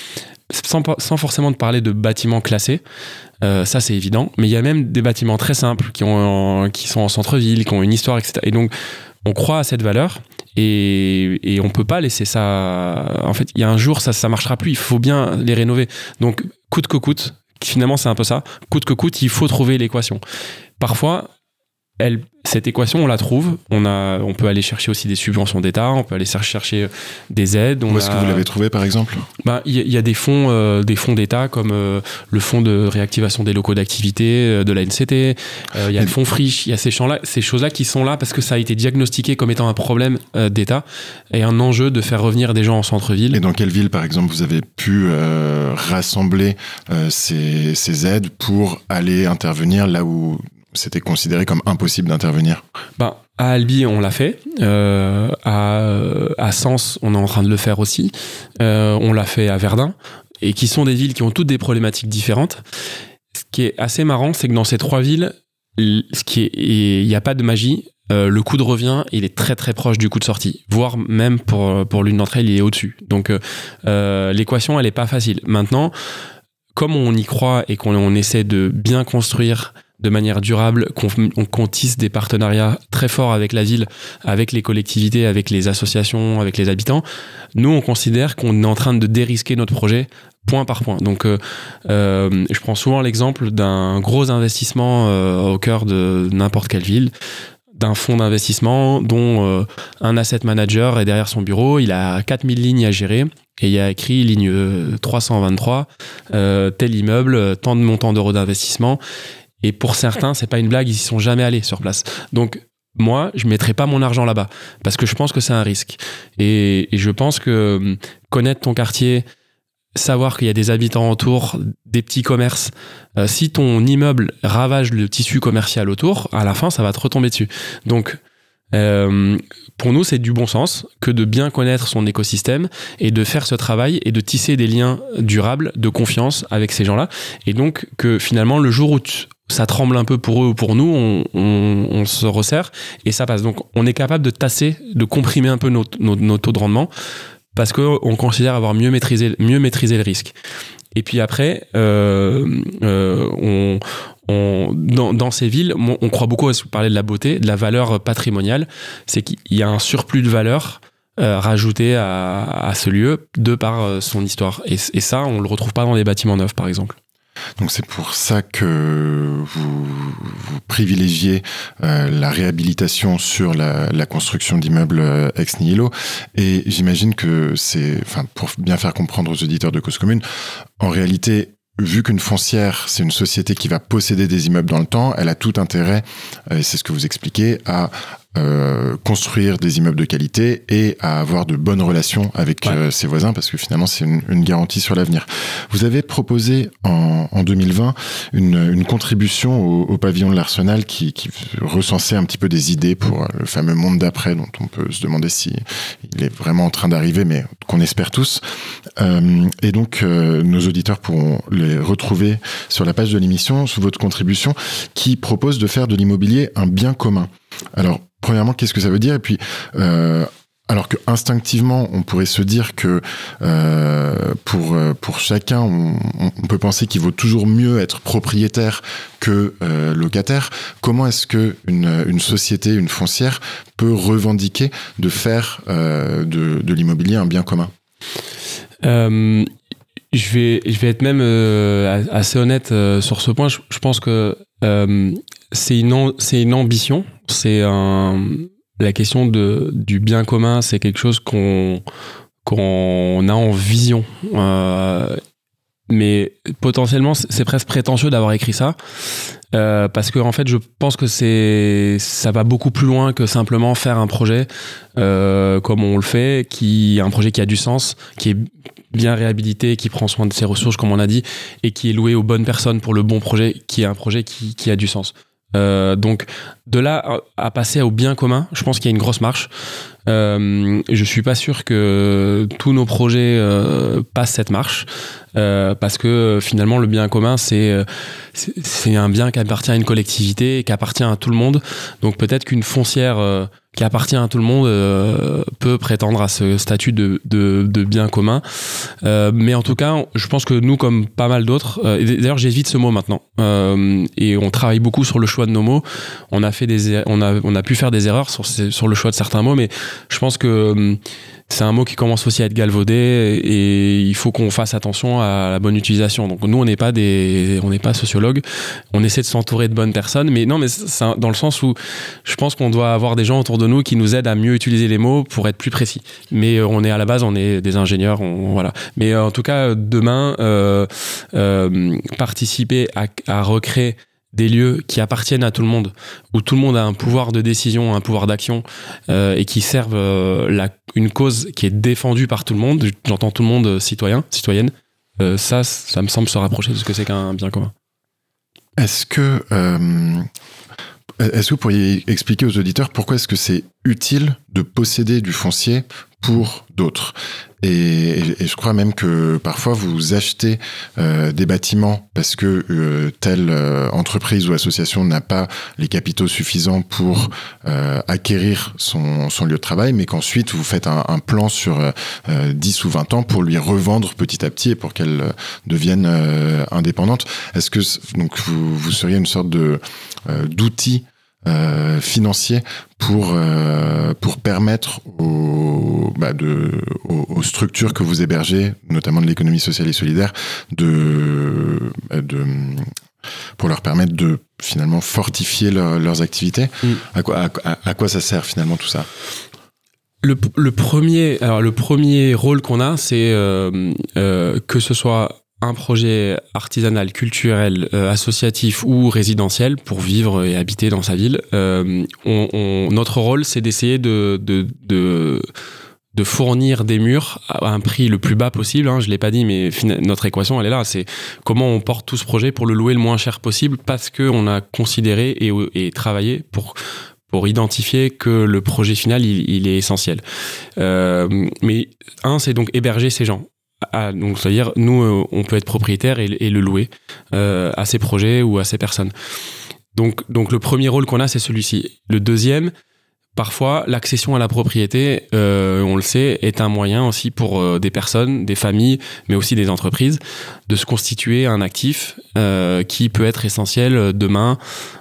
Speaker 2: sans, sans forcément te parler de bâtiments classés, ça c'est évident, mais il y a même des bâtiments très simples qui, ont, qui sont en centre-ville, qui ont une histoire, etc. Et donc on croit à cette valeur et, et on peut pas laisser ça. En fait, il y a un jour ça ça marchera plus. Il faut bien les rénover. Donc coûte que coûte, finalement c'est un peu ça. Coûte que coûte, il faut trouver l'équation. Parfois, elle, cette équation, on la trouve. On, a, on peut aller chercher aussi des subventions d'État, on peut aller chercher des aides. On
Speaker 1: Où est-ce que vous l'avez trouvé, par exemple?
Speaker 2: Bah, il y, a- il y a des fonds, euh, des fonds d'État comme euh, le fonds de réactivation des locaux d'activité euh, de la NCT. euh, il y a le fonds friche. Il y a ces champs-là, ces choses-là qui sont là parce que ça a été diagnostiqué comme étant un problème euh, d'État et un enjeu de faire revenir des gens en centre-ville.
Speaker 1: Et dans quelle ville, par exemple, vous avez pu euh, rassembler euh, ces, ces aides pour aller intervenir là où c'était considéré comme impossible d'intervenir
Speaker 2: Bah, à Albi, on l'a fait. Euh, à, à Sens, on est en train de le faire aussi. Euh, on l'a fait à Verdun. Et qui sont des villes qui ont toutes des problématiques différentes. Ce qui est assez marrant, c'est que dans ces trois villes, il n'y a pas de magie. Euh, le coût de revient, il est très très proche du coût de sortie, voire même pour, pour l'une d'entre elles, il est au-dessus. Donc l'équation, elle est pas facile. Maintenant, comme on y croit et qu'on on essaie de bien construire de manière durable, qu'on on- qu'on tisse des partenariats très forts avec la ville, avec les collectivités, avec les associations, avec les habitants, nous, on considère qu'on est en train de dérisquer notre projet point par point. Donc, euh, euh, je prends souvent l'exemple d'un gros investissement euh, au cœur de n'importe quelle ville d'un fonds d'investissement dont un asset manager est derrière son bureau, il a 4000 lignes à gérer et il y a écrit ligne euh, 323, euh, tel immeuble, tant de montants d'euros d'investissement. Et pour certains, c'est pas une blague, ils y sont jamais allés sur place. Donc, moi, je mettrai pas mon argent là-bas parce que je pense que c'est un risque. Et, je pense que hum, connaître ton quartier, savoir qu'il y a des habitants autour, des petits commerces, euh, si ton immeuble ravage le tissu commercial autour, à la fin, ça va te retomber dessus. Donc, Euh, pour nous, c'est du bon sens que de bien connaître son écosystème et de faire ce travail et de tisser des liens durables de confiance avec ces gens-là. Et donc que finalement, le jour où tu- ça tremble un peu pour eux ou pour nous, on, on- on se resserre et ça passe. Donc on est capable de tasser, de comprimer un peu nos, nos- nos taux de rendement parce qu'on considère avoir mieux maîtrisé, mieux maîtrisé le risque. Et puis après, euh, euh, on, on- dans, dans ces villes, on, croit beaucoup à vous parlez de la beauté, de la valeur patrimoniale. C'est qu'il y a un surplus de valeur euh, rajouté à, à ce lieu de par euh, son histoire. Et, et ça, on le retrouve pas dans des bâtiments neufs, par exemple.
Speaker 1: Donc c'est pour ça que vous, privilégiez euh, la réhabilitation sur la, construction d'immeubles euh, ex nihilo. Et j'imagine que c'est, enfin, pour bien faire comprendre aux auditeurs de Cause Commune, en réalité, vu qu'une foncière, c'est une société qui va posséder des immeubles dans le temps, elle a tout intérêt, et c'est ce que vous expliquez, à euh, construire des immeubles de qualité et à avoir de bonnes relations avec
Speaker 2: Ouais.
Speaker 1: euh, ses voisins, parce que finalement, c'est une, une garantie sur l'avenir. Vous avez proposé en, en 2020 une, une contribution au, au pavillon de l'Arsenal qui, qui recensait un petit peu des idées pour euh, le fameux monde d'après, dont on peut se demander si il est vraiment en train d'arriver, mais qu'on espère tous. Euh, et donc, nos auditeurs pourront les retrouver sur la page de l'émission, sous votre contribution, qui propose de faire de l'immobilier un bien commun. Alors, premièrement, qu'est-ce que ça veut dire? Et puis, euh, alors que instinctivement, on pourrait se dire que euh, pour euh, pour chacun, on, peut penser qu'il vaut toujours mieux être propriétaire que locataire. Comment est-ce que une, société, une foncière, peut revendiquer de faire de, de l'immobilier un bien commun?
Speaker 2: Je vais, je vais être même assez honnête sur ce point. Je, pense que c'est une, c'est une ambition. C'est la question du bien commun. C'est quelque chose qu'on a en vision. Euh, mais potentiellement, c'est presque prétentieux d'avoir écrit ça. Euh, parce que en fait, je pense que ça va beaucoup plus loin que simplement faire un projet euh, comme on le fait, qui un projet qui a du sens, qui est bien réhabilité, qui prend soin de ses ressources, comme on a dit, et qui est loué aux bonnes personnes pour le bon projet, qui est un projet qui a du sens. Euh, donc de là à, passer au bien commun, je pense qu'il y a une grosse marche. Euh, je suis pas sûr que tous nos projets euh, passent cette marche euh, parce que finalement le bien commun c'est c'est un bien qui appartient à une collectivité, qui appartient à tout le monde. Donc peut-être qu'une foncière qui appartient à tout le monde euh, peut prétendre à ce statut de, de, bien commun. Euh, mais en tout cas, je pense que nous, comme pas mal d'autres, euh, d'ailleurs j'évite ce mot maintenant, euh, et on travaille beaucoup sur le choix de nos mots. On a fait des, er- on a, on a pu faire des erreurs sur, sur le choix de certains mots, mais je pense que c'est un mot qui commence aussi à être galvaudé et il faut qu'on fasse attention à la bonne utilisation. Donc nous, on n'est pas des, on n'est pas sociologues. On essaie de s'entourer de bonnes personnes, mais non, mais c'est dans le sens où je pense qu'on doit avoir des gens autour de nous qui nous aident à mieux utiliser les mots pour être plus précis. Mais euh, on est à la base, on est des ingénieurs, voilà. Mais euh, en tout cas, demain, euh, participer à recréer des lieux qui appartiennent à tout le monde, où tout le monde a un pouvoir de décision, un pouvoir d'action, euh, et qui servent euh, la, une cause qui est défendue par tout le monde. J'entends tout le monde euh, citoyen, citoyenne. Ça, ça me semble se rapprocher de ce que c'est qu'un bien commun.
Speaker 1: Est-ce que est-ce que vous pourriez expliquer aux auditeurs pourquoi est-ce que c'est utile de posséder du foncier pour d'autres et, je crois même que parfois vous achetez euh, des bâtiments parce que euh, telle euh, entreprise ou association n'a pas les capitaux suffisants pour euh, acquérir son, son lieu de travail, mais qu'ensuite vous faites un, un plan sur euh, euh, 10 ou 20 ans pour lui revendre petit à petit et pour qu'elle euh, devienne indépendante. Est-ce que donc vous, vous seriez une sorte de d'outil euh, financier pour euh, pour permettre aux, bah, de, aux, aux structures que vous hébergez, notamment de l'économie sociale et solidaire, de, bah, de pour leur permettre de finalement fortifier leur- leurs activités.
Speaker 2: Mm.
Speaker 1: À, quoi, à, à- à quoi ça sert finalement tout ça?
Speaker 2: Le, le premier, alors le premier rôle qu'on a, c'est euh, euh, que ce soit un projet artisanal, culturel, euh, associatif ou résidentiel pour vivre et habiter dans sa ville. euh, notre rôle, c'est d'essayer de, fournir des murs à un prix le plus bas possible. Hein, je l'ai pas dit, mais notre équation, elle est là. C'est comment on porte tout ce projet pour le louer le moins cher possible parce que on a considéré et, travaillé pour identifier que le projet final, il, il est essentiel. Euh, mais un, c'est donc héberger ces gens. Ah, donc, c'est-à-dire, nous, euh, on peut être propriétaire et, le louer euh, à ces projets ou à ces personnes. Donc, donc le premier rôle qu'on a, c'est celui-ci. Le deuxième, parfois, l'accession à la propriété, euh, on le sait, est un moyen aussi pour des personnes, des familles, mais aussi des entreprises, de se constituer un actif qui peut être essentiel demain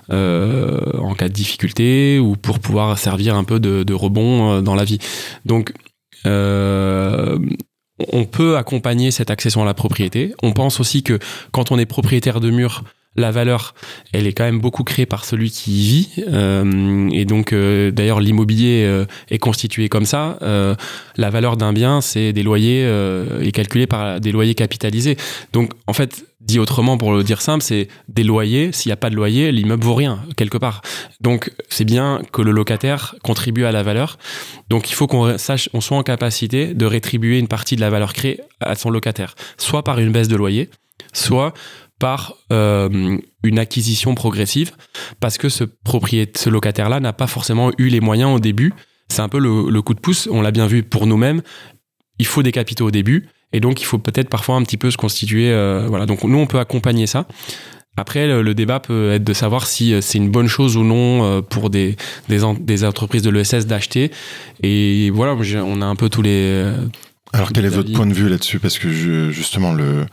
Speaker 2: en cas de difficulté ou pour pouvoir servir un peu de, rebond dans la vie. Donc, on peut accompagner cette accession à la propriété. On pense aussi que quand on est propriétaire de murs, la valeur, elle est quand même beaucoup créée par celui qui y vit. Euh, et donc, euh, d'ailleurs, l'immobilier euh, est constitué comme ça. La valeur d'un bien, c'est des loyers, est calculée par des loyers capitalisés. Donc, en fait, dit autrement, pour le dire simple, c'est des loyers. S'il n'y a pas de loyer, l'immeuble vaut rien, quelque part. Donc, c'est bien que le locataire contribue à la valeur. Donc, il faut qu'on sache, on soit en capacité de rétribuer une partie de la valeur créée à son locataire, soit par une baisse de loyer, soit par euh, une acquisition progressive, parce que ce propriétaire, ce locataire-là n'a pas forcément eu les moyens au début. C'est un peu le, coup de pouce. On l'a bien vu pour nous-mêmes. Il faut des capitaux au début, et donc il faut peut-être parfois un petit peu se constituer. euh, voilà. Donc nous, on peut accompagner ça. Après, le, débat peut être de savoir si euh, c'est une bonne chose ou non pour des, des, en- des entreprises de l'ESS d'acheter. Et voilà, on a un peu tous les.
Speaker 1: Alors quel est votre point de vue là-dessus? Parce que je, justement, le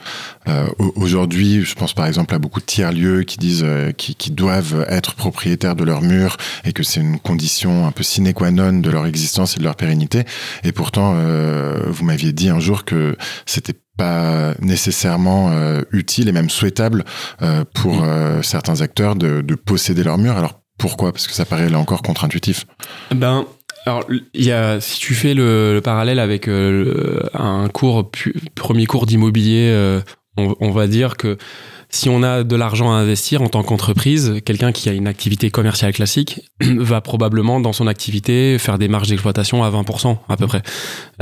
Speaker 1: euh, au- aujourd'hui, je pense par exemple à beaucoup de tiers-lieux qui disent euh, qui, qui doivent être propriétaires de leurs murs et que c'est une condition un peu sine qua non de leur existence et de leur pérennité. Et pourtant, euh, vous m'aviez dit un jour que c'était pas nécessairement euh, utile et même souhaitable euh, pour euh, certains acteurs de, de posséder leurs murs. Alors pourquoi? Parce que ça paraît là encore contre-intuitif.
Speaker 2: Ben, alors, il y a, si tu fais le, le parallèle avec euh, un cours, premier cours d'immobilier, euh, on, va dire que si on a de l'argent à investir en tant qu'entreprise, quelqu'un qui a une activité commerciale classique va probablement dans son activité faire des marges d'exploitation à 20% à peu près.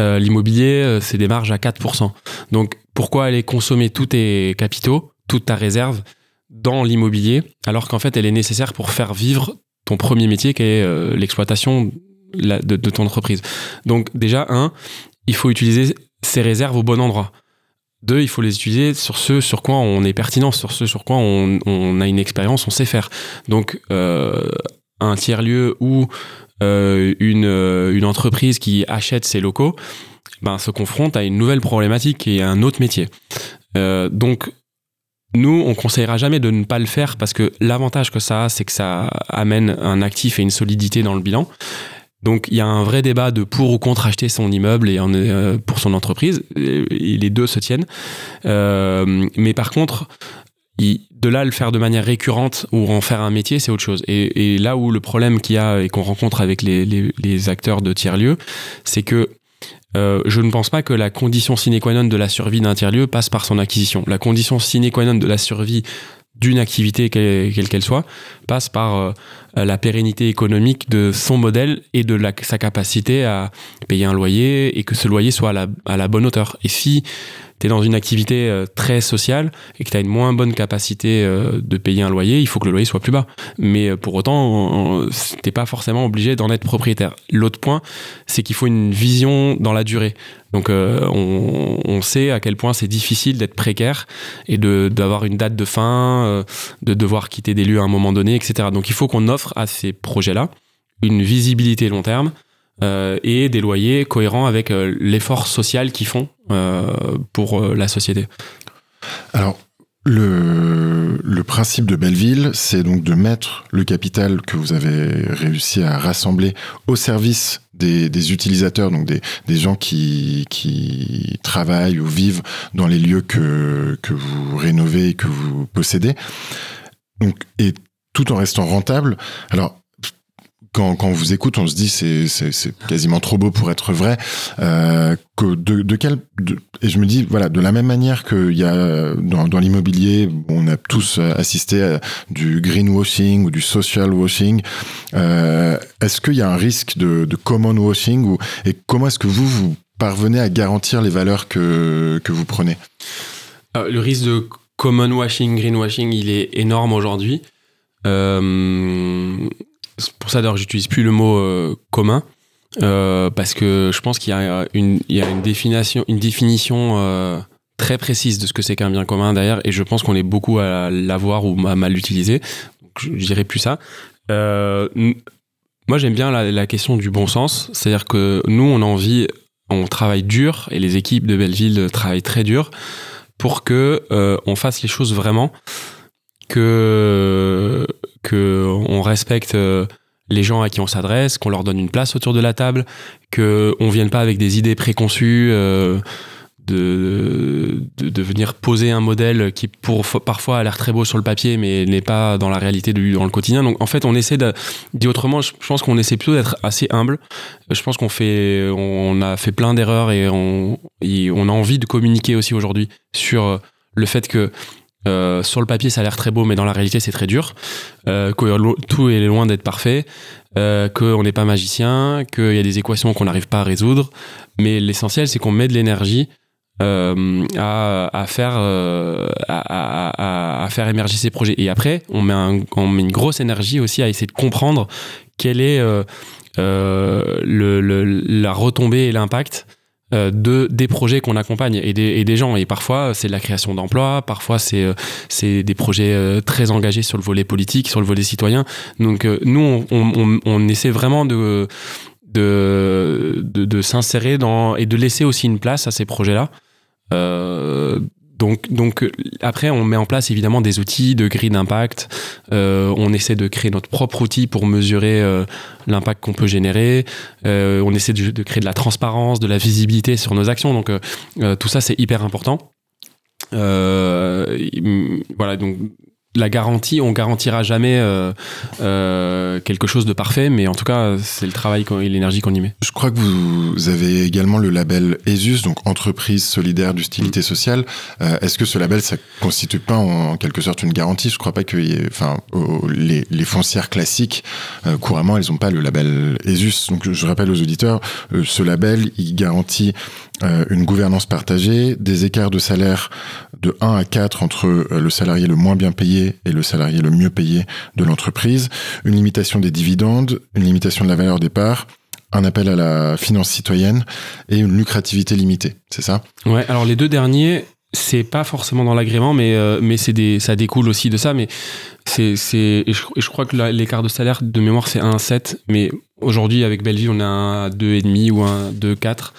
Speaker 2: Euh, L'immobilier, c'est des marges à 4%. Donc pourquoi aller consommer tous tes capitaux, toute ta réserve dans l'immobilier, alors qu'en fait elle est nécessaire pour faire vivre ton premier métier qui est l'exploitation de, ton entreprise. Donc déjà, un, il faut utiliser ces réserves au bon endroit. Deux, il faut les utiliser sur ce sur quoi on est pertinent, sur ce sur quoi on, a une expérience, on sait faire. Donc euh, un tiers-lieu ou euh, une, euh, une entreprise qui achète ses locaux ben, se confronte à une nouvelle problématique et à un autre métier. Donc nous, on conseillera jamais de ne pas le faire parce que l'avantage que ça a, c'est que ça amène un actif et une solidité dans le bilan. Donc il y a un vrai débat de pour ou contre acheter son immeuble et euh, pour son entreprise. Les deux se tiennent. Euh, mais par contre, de là le faire de manière récurrente ou en faire un métier, c'est autre chose. Et, là où le problème qu'il y a et qu'on rencontre avec les acteurs de tiers-lieux, c'est que euh, je ne pense pas que la condition sine qua non de la survie d'un tiers-lieu passe par son acquisition. La condition sine qua non de la survie d'une activité, quelle quelle soit, passe par euh, la pérennité économique de son modèle et de sa capacité à payer un loyer et que ce loyer soit à la, à la bonne hauteur. Et si tu es dans une activité euh, très sociale et que tu as une moins bonne capacité euh, de payer un loyer, il faut que le loyer soit plus bas. Mais euh, pour autant, t'es pas forcément obligé d'en être propriétaire. L'autre point, c'est qu'il faut une vision dans la durée. Donc on, sait à quel point c'est difficile d'être précaire et d'avoir une date de fin, de devoir quitter des lieux à un moment donné, etc. Donc il faut qu'on offre à ces projets-là une visibilité long terme et des loyers cohérents avec euh, l'effort social qu'ils font euh, pour euh, la société.
Speaker 1: Alors, le, principe de Belleville, c'est donc de mettre le capital que vous avez réussi à rassembler au service des, utilisateurs, donc des, gens qui, qui travaillent ou vivent dans les lieux que, que vous rénovez et que vous possédez. Donc, et tout en restant rentable. Alors, quand, on vous écoute, on se dit c'est c'est quasiment trop beau pour être vrai. Euh, que de, quel et je me dis voilà de la même manière qu'il y a dans, l'immobilier, on a tous assisté à du greenwashing ou du social washing. Euh, est-ce qu'il y a un risque de, de common washing ou et comment est-ce que vous vous parvenez à garantir les valeurs que que vous prenez?
Speaker 2: Euh, le risque de common washing, greenwashing, il est énorme aujourd'hui. Pour ça d'ailleurs j'utilise plus le mot euh, commun. euh, parce que je pense qu'il y a une, il y a une définition, une définition euh, très précise de ce que c'est qu'un bien commun derrière, et je pense qu'on est beaucoup à l'avoir ou à mal l'utiliser. Je, je dirais plus ça. Moi, j'aime bien la, la question du bon sens, c'est-à-dire que nous, on a envie, on travaille dur, et les équipes de Belleville travaillent très dur pour que on fasse les choses vraiment, que que on respecte euh, les gens à qui on s'adresse, qu'on leur donne une place autour de la table, que on vienne pas avec des idées préconçues. euh, de, de, venir poser un modèle qui pour parfois a l'air très beau sur le papier mais n'est pas dans la réalité de, dans le quotidien donc en fait on essaie de dit autrement je, pense qu'on essaie plutôt d'être assez humble je pense qu'on fait on a fait plein d'erreurs et on, et on a envie de communiquer aussi aujourd'hui sur le fait que euh, sur le papier, ça a l'air très beau, mais dans la réalité, c'est très dur. Euh, que tout est loin d'être parfait, euh, qu'on n'est pas magicien, qu'il y a des équations qu'on n'arrive pas à résoudre. Mais l'essentiel, c'est qu'on met de l'énergie à, faire émerger ces projets. Et après, on met, une grosse énergie aussi à essayer de comprendre quelle est la retombée et l'impact de des projets qu'on accompagne et des, et des gens. Et parfois c'est de la création d'emplois parfois c'est euh, c'est des projets euh, très engagés sur le volet politique sur le volet citoyen. Donc euh, nous on, on, on- on essaie vraiment de de, de, de s'insérer dans et de laisser aussi une place à ces projets là euh, donc, donc après, on met en place évidemment des outils de grille d'impact. Euh, on essaie de créer notre propre outil pour mesurer euh, l'impact qu'on peut générer. Euh, on essaie de, de créer de la transparence, de la visibilité sur nos actions. Donc, euh, euh, tout ça, c'est hyper important. Euh, voilà, donc la garantie, on garantira jamais euh, euh, quelque chose de parfait, mais en tout cas, c'est le travail et l'énergie qu'on y met.
Speaker 1: Je crois que vous avez également le label ESUS, donc entreprise solidaire d'utilité sociale. Euh, Est-ce que ce label, ça constitue pas en, en quelque sorte une garantie? Je crois pas ait, enfin, les, les foncières classiques, couramment, elles ont pas le label ESUS. Donc, je, rappelle aux auditeurs, ce label, il garantit euh, une gouvernance partagée, des écarts de salaire de 1 à 4 entre euh, le salarié le moins bien payé et le salarié le mieux payé de l'entreprise, une limitation des dividendes, une limitation de la valeur des parts, un appel à la finance citoyenne et une lucrativité limitée, c'est ça?
Speaker 2: Ouais, alors les deux derniers, c'est pas forcément dans l'agrément, mais, euh, mais c'est des, ça découle aussi de ça. Mais c'est, c'est, et je, crois que l'écart de salaire de mémoire, c'est 1 à 7. Mais aujourd'hui, avec Belleville, on a un à 2,5 ou un 2, 4.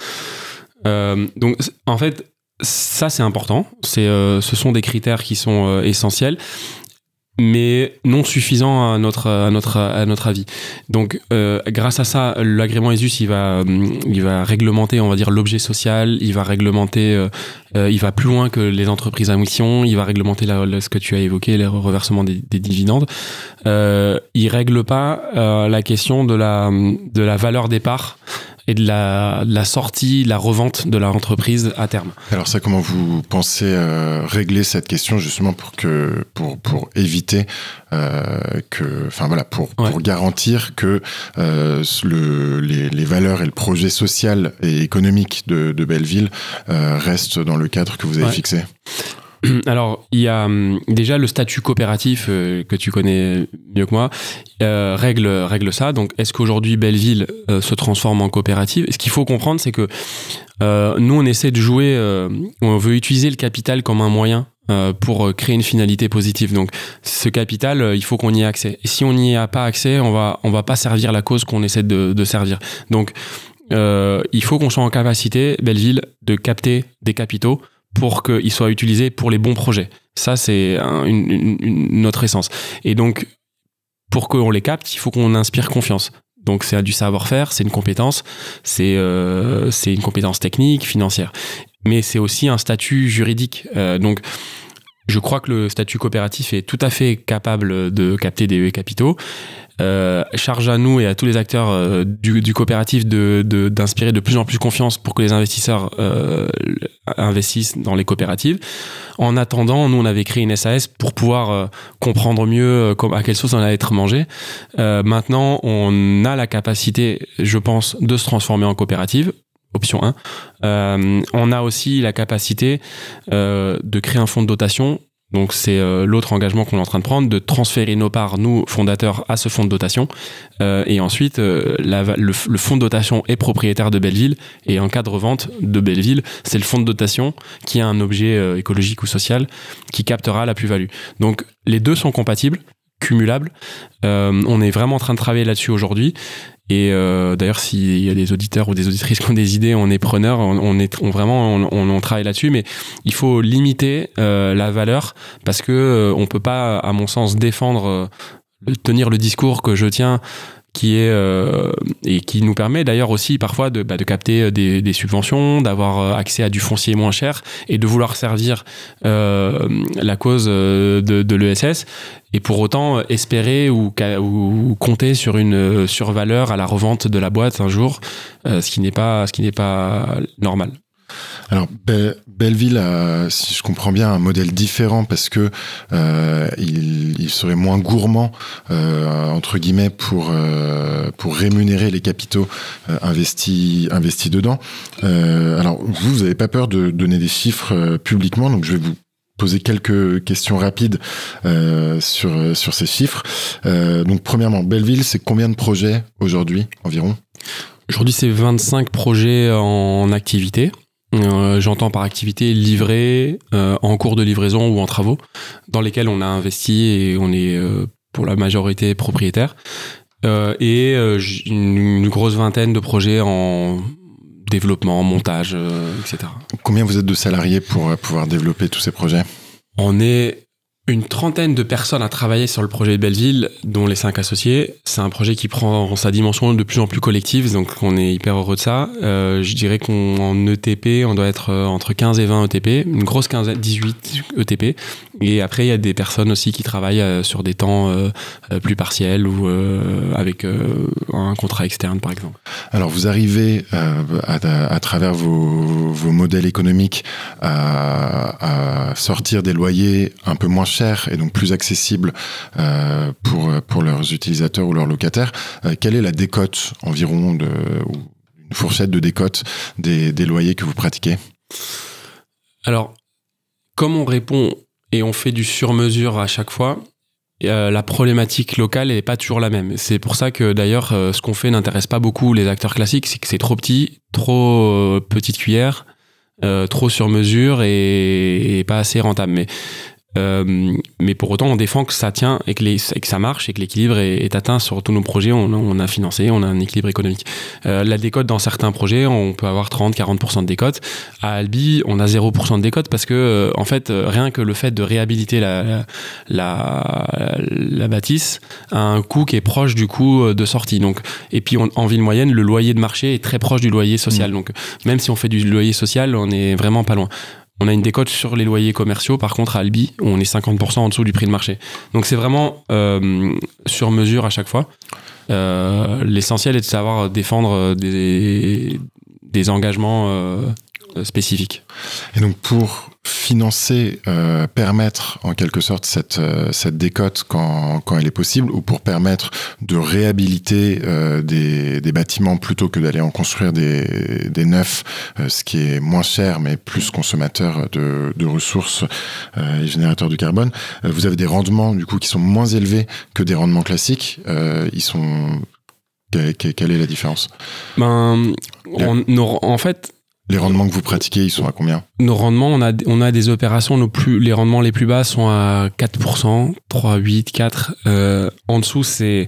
Speaker 2: Euh, donc, en fait, ça, c'est important. Euh, ce sont des critères qui sont euh, essentiels, mais non suffisants à notre, à notre, à notre avis. Donc, grâce à ça, l'agrément ESUS, il va, il va réglementer, on va dire, l'objet social, il va réglementer, il va plus loin que les entreprises à mission, il va réglementer ce que tu as évoqué, les reversements des, des dividendes. Il règle pas la question de la, de la valeur des parts et de la, de la sortie, de la revente de l'entreprise à terme.
Speaker 1: Alors ça, comment vous pensez euh, régler cette question justement pour que pour pour éviter euh, que, enfin voilà, pour
Speaker 2: Ouais.
Speaker 1: pour garantir que euh, le les, les valeurs et le projet social et économique de, de Belleville restent dans le cadre que vous avez
Speaker 2: Ouais.
Speaker 1: fixé?
Speaker 2: Alors, il y a hum, déjà le statut coopératif euh, que tu connais mieux que moi, euh, règle, règle ça. Donc, est-ce qu'aujourd'hui Belleville euh, se transforme en coopérative? Ce qu'il faut comprendre, c'est que nous, on essaie de jouer, on veut utiliser le capital comme un moyen pour créer une finalité positive. Donc, ce capital, il faut qu'on y ait accès. Et si on n'y a pas accès, on va, on va pas servir la cause qu'on essaie de, servir. Donc, il faut qu'on soit en capacité, Belleville, de capter des capitaux pour qu'ils soient utilisés pour les bons projets. Ça, c'est un- une, notre essence. Et donc, pour qu'on les capte, il faut qu'on inspire confiance. Donc, c'est du savoir-faire, c'est une compétence, c'est euh, une compétence technique, financière. Mais c'est aussi un statut juridique. Euh, donc, je crois que le statut coopératif est tout à fait capable de capter des capitaux. Euh, charge à nous et à tous les acteurs euh, du, coopératif de- de- d'inspirer de, plus en plus confiance pour que les investisseurs euh, investissent dans les coopératives. En attendant, nous, on avait créé une SAS pour pouvoir euh, comprendre mieux à quelle sauce on allait être mangé. Maintenant, on a la capacité, je pense, de se transformer en coopérative. Option 1. Euh, on a aussi la capacité euh, de créer un fonds de dotation Donc c'est euh, l'autre engagement qu'on est en train de prendre, de transférer nos parts, nous, fondateurs, à ce fonds de dotation. Et ensuite, le, fonds de dotation est propriétaire de Belleville. Et en cas de revente de Belleville, c'est le fonds de dotation qui a un objet écologique ou social qui captera la plus-value. Donc les deux sont compatibles, cumulables. On est vraiment en train de travailler là-dessus aujourd'hui. Et euh, d'ailleurs, s'il y a des auditeurs ou des auditrices qui ont des idées, on est preneurs, on, est on, vraiment, on, on- travaille là-dessus. Mais il faut limiter euh, la valeur parce que euh, on peut pas, à mon sens, défendre, euh, tenir le discours que je tiens qui est euh, et qui nous permet d'ailleurs aussi parfois de, bah, de capter des, des subventions, d'avoir euh, accès à du foncier moins cher et de vouloir servir euh, la cause euh, de, de l'ESS et pour autant euh, espérer ou, ou compter sur une euh, survaleur à la revente de la boîte un jour, euh, ce qui n'est pas ce qui n'est pas normal.
Speaker 1: Alors Be- Belleville a, si je comprends bien, un modèle différent parce que euh, il, serait moins gourmand euh, entre guillemets pour euh, pour rémunérer les capitaux investis dedans. Alors vous, vous n'avez pas peur de donner des chiffres publiquement, donc je vais vous poser quelques questions rapides sur ces chiffres. Donc premièrement, Belleville, c'est combien de projets aujourd'hui environ?
Speaker 2: Aujourd'hui, c'est 25 projets en activité. Euh, J'entends par activité livrée, euh, en cours de livraison ou en travaux, dans lesquels on a investi et on est euh, pour la majorité propriétaire. Euh, et euh, une, une grosse vingtaine de projets en développement, montage, euh, etc.
Speaker 1: Combien vous êtes de salariés pour pouvoir développer tous ces projets?
Speaker 2: On est une trentaine de personnes à travailler sur le projet de Belleville, dont les cinq associés. C'est un projet qui prend sa dimension de plus en plus collective, donc on est hyper heureux de ça. Euh, je dirais qu'en ETP, on doit être euh, entre 15 et 20 ETP, une grosse quinzaine, 18 ETP. Et après, il y a des personnes aussi qui travaillent euh, sur des temps plus partiels ou avec un contrat externe, par exemple.
Speaker 1: Alors, vous arrivez à, travers vos, vos modèles économiques à, à sortir des loyers un peu moins chers et donc plus accessibles euh, pour, pour leurs utilisateurs ou leurs locataires. Euh, quelle est la décote environ ou une fourchette de décote des, des loyers que vous pratiquez?
Speaker 2: Alors, comme on répond et on fait du sur-mesure à chaque fois, euh, la problématique locale n'est pas toujours la même. C'est pour ça que d'ailleurs, ce qu'on fait n'intéresse pas beaucoup les acteurs classiques, c'est que c'est trop petit, trop petite cuillère, trop sur mesure et, et pas assez rentable. Mais euh, mais pour autant, on défend que ça tient et que, les, et que ça marche et que l'équilibre est, est atteint sur tous nos projets. On, on a financé, on a un équilibre économique. Euh, la décote dans certains projets, on peut avoir 30-40% de décote. À Albi, on a 0% de décote parce que, euh, en fait, euh, rien que le fait de réhabiliter la, la, la bâtisse a un coût qui est proche du coût de sortie. Donc, et puis, on- en ville moyenne, le loyer de marché est très proche du loyer social. Donc, même si on fait du loyer social, on est vraiment pas loin. On a une décote sur les loyers commerciaux, par contre à Albi, on est 50% en dessous du prix de marché. Donc c'est vraiment euh, sur mesure à chaque fois. Euh, L'essentiel est de savoir défendre des, des engagements euh, spécifiques.
Speaker 1: Et donc pour financer, euh, permettre en quelque sorte cette, euh, cette décote quand, quand elle est possible, ou pour permettre de réhabiliter euh, des, des bâtiments plutôt que d'aller en construire des, des neufs, ce qui est moins cher mais plus consommateur de, de ressources et générateur de carbone, vous avez des rendements du coup qui sont moins élevés que des rendements classiques. Ils sont quelle, quelle- quelle est la différence?
Speaker 2: Ben, on- nos- en fait,
Speaker 1: Les rendements que vous pratiquez, ils sont à combien?
Speaker 2: Nos rendements, on a, des opérations, plus, les rendements les plus bas sont à 4%, 3, 8, 4. Euh, en dessous, c'est,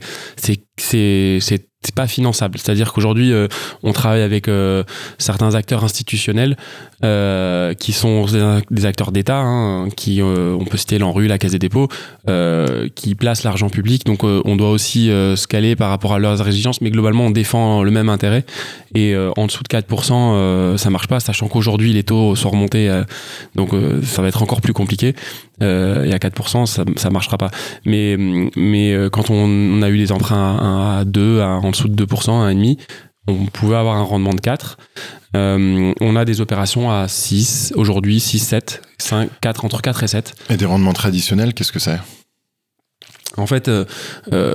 Speaker 2: c'est, pas finançable. C'est-à-dire qu'aujourd'hui, euh, on travaille avec euh, certains acteurs institutionnels euh, qui sont des acteurs d'État, hein, qui, on peut citer l'ANRU, la Caisse des dépôts, qui placent l'argent public. Donc, on doit aussi se caler par rapport à leurs exigences, mais globalement, on défend le même intérêt. Et en dessous de 4%, euh, ça marche pas, sachant qu'aujourd'hui, les taux sont remontés, donc ça va être encore plus compliqué. Euh, et à 4%, ça, ça marchera pas. Mais, mais euh, quand on, on a eu des emprunts à, à 2, à en dessous de 2%, à 1,5%, on pouvait avoir un rendement de 4. Euh, on a des opérations à 6, aujourd'hui 6, 7, 5, 4, entre 4 et 7.
Speaker 1: Et des rendements traditionnels, qu'est-ce que c'est?
Speaker 2: En fait, euh, euh,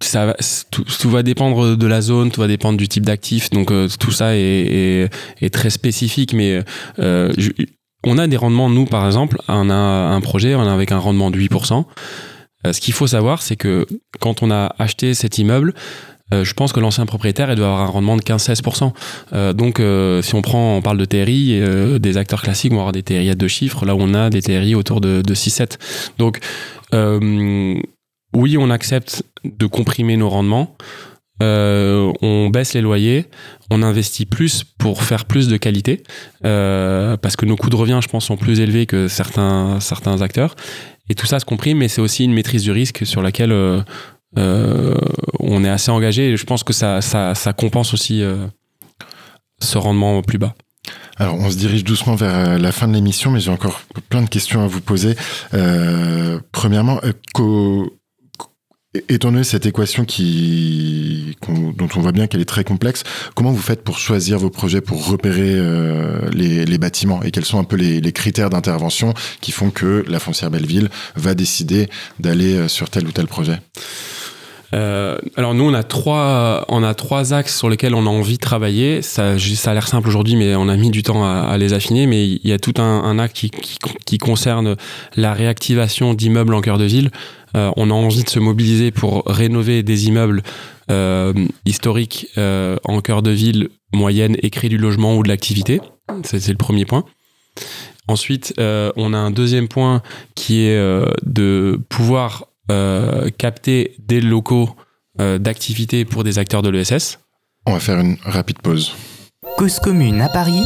Speaker 2: ça tout, tout va dépendre de la zone, tout va dépendre du type d'actif. Donc euh, tout ça est, est, est très spécifique, mais euh, je- on a des rendements, nous par exemple, on a un projet, on a avec un rendement de 8%. Euh, ce qu'il faut savoir, c'est que quand on a acheté cet immeuble, euh, je pense que l'ancien propriétaire, il doit avoir un rendement de 15-16%. Euh, donc, si on prend, on parle de TRI, des acteurs classiques vont avoir des TRI à deux chiffres. Là, on a des TRI autour de, de 6-7. Donc, oui, on accepte de comprimer nos rendements. On baisse les loyers, on investit plus pour faire plus de qualité, euh, parce que nos coûts de revient, je pense, sont plus élevés que certains, certains acteurs. Et tout ça se comprime, mais c'est aussi une maîtrise du risque sur laquelle euh, euh, on est assez engagé. Et je pense que ça, ça, ça compense aussi ce rendement plus bas.
Speaker 1: Alors, on se dirige doucement vers la fin de l'émission, mais j'ai encore plein de questions à vous poser. Premièrement, étant donné cette équation qui, dont on voit bien qu'elle est très complexe, comment vous faites pour choisir vos projets, pour repérer euh, les, bâtiments? Et quels sont un peu les, critères d'intervention qui font que la foncière Belleville va décider d'aller euh, sur tel ou tel projet?
Speaker 2: Euh, alors nous on a trois on a trois axes sur lesquels on a envie de travailler. Ça, a l'air simple aujourd'hui, mais on a mis du temps à, les affiner. Mais il y a tout un, qui, qui, qui concerne la réactivation d'immeubles en cœur de ville. Euh, on a envie de se mobiliser pour rénover des immeubles euh, historiques euh, en cœur de ville moyenne et créer du logement ou de l'activité. C'est le premier point. Ensuite, euh, on a un deuxième point qui est euh, de pouvoir euh, capter des locaux euh, d'activité pour des acteurs de l'ESS.
Speaker 1: On va faire une rapide pause.
Speaker 4: Cause commune à Paris,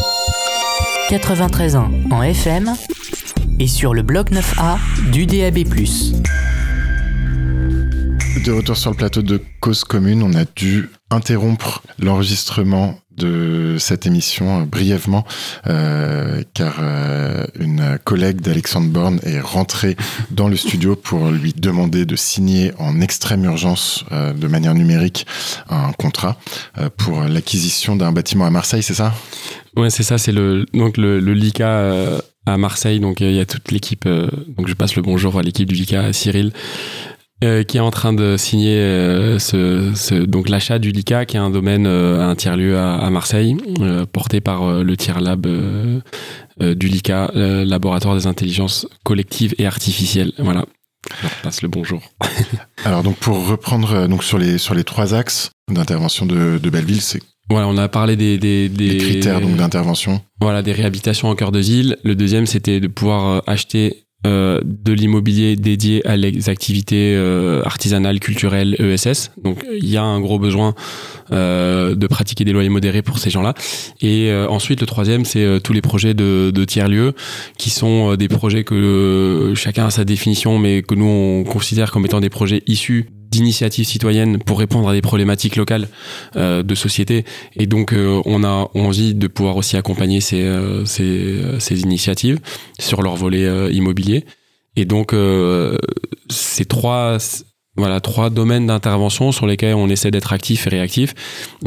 Speaker 4: 93 ans en FM et sur le bloc 9A du DAB+.
Speaker 1: De retour sur le plateau de Cause Commune, on a dû interrompre l'enregistrement de cette émission euh, brièvement euh, car euh, une collègue d'Alexandre Borne est rentrée dans le studio pour lui demander de signer en extrême urgence de manière numérique un contrat pour l'acquisition d'un bâtiment à Marseille, c'est ça?
Speaker 2: Ouais, c'est ça, c'est le donc le, le LICA à Marseille. Donc il y a toute l'équipe. donc je passe le bonjour à l'équipe du LICA, à Cyril, euh, qui est en train de signer euh, ce, ce- donc l'achat du LICA, qui est un domaine, euh, un tiers lieu à, à Marseille, porté par le tiers lab du LICA, laboratoire des intelligences collectives et artificielles. Voilà. Je passe le bonjour.
Speaker 1: Alors donc pour reprendre donc sur les sur les trois axes d'intervention de, de Belleville, c'est
Speaker 2: Voilà, on a parlé des, des,
Speaker 1: critères donc d'intervention.
Speaker 2: Voilà, des réhabilitations en cœur de ville. Le deuxième, c'était de pouvoir acheter euh, de l'immobilier dédié à les activités euh, artisanales, culturelles, ESS. Donc, il y a un gros besoin euh, de pratiquer des loyers modérés pour ces gens-là. Et euh, ensuite, le troisième, c'est euh, tous les projets de, de tiers-lieux, qui sont des projets que chacun a sa définition, mais que nous, on considère comme étant des projets issus d'initiatives citoyennes pour répondre à des problématiques locales euh, de société. Et donc, euh, on a envie de pouvoir aussi accompagner ces, euh, ces, initiatives sur leur volet immobilier. Et donc, ces trois, voilà, trois domaines d'intervention sur lesquels on essaie d'être actif et réactif.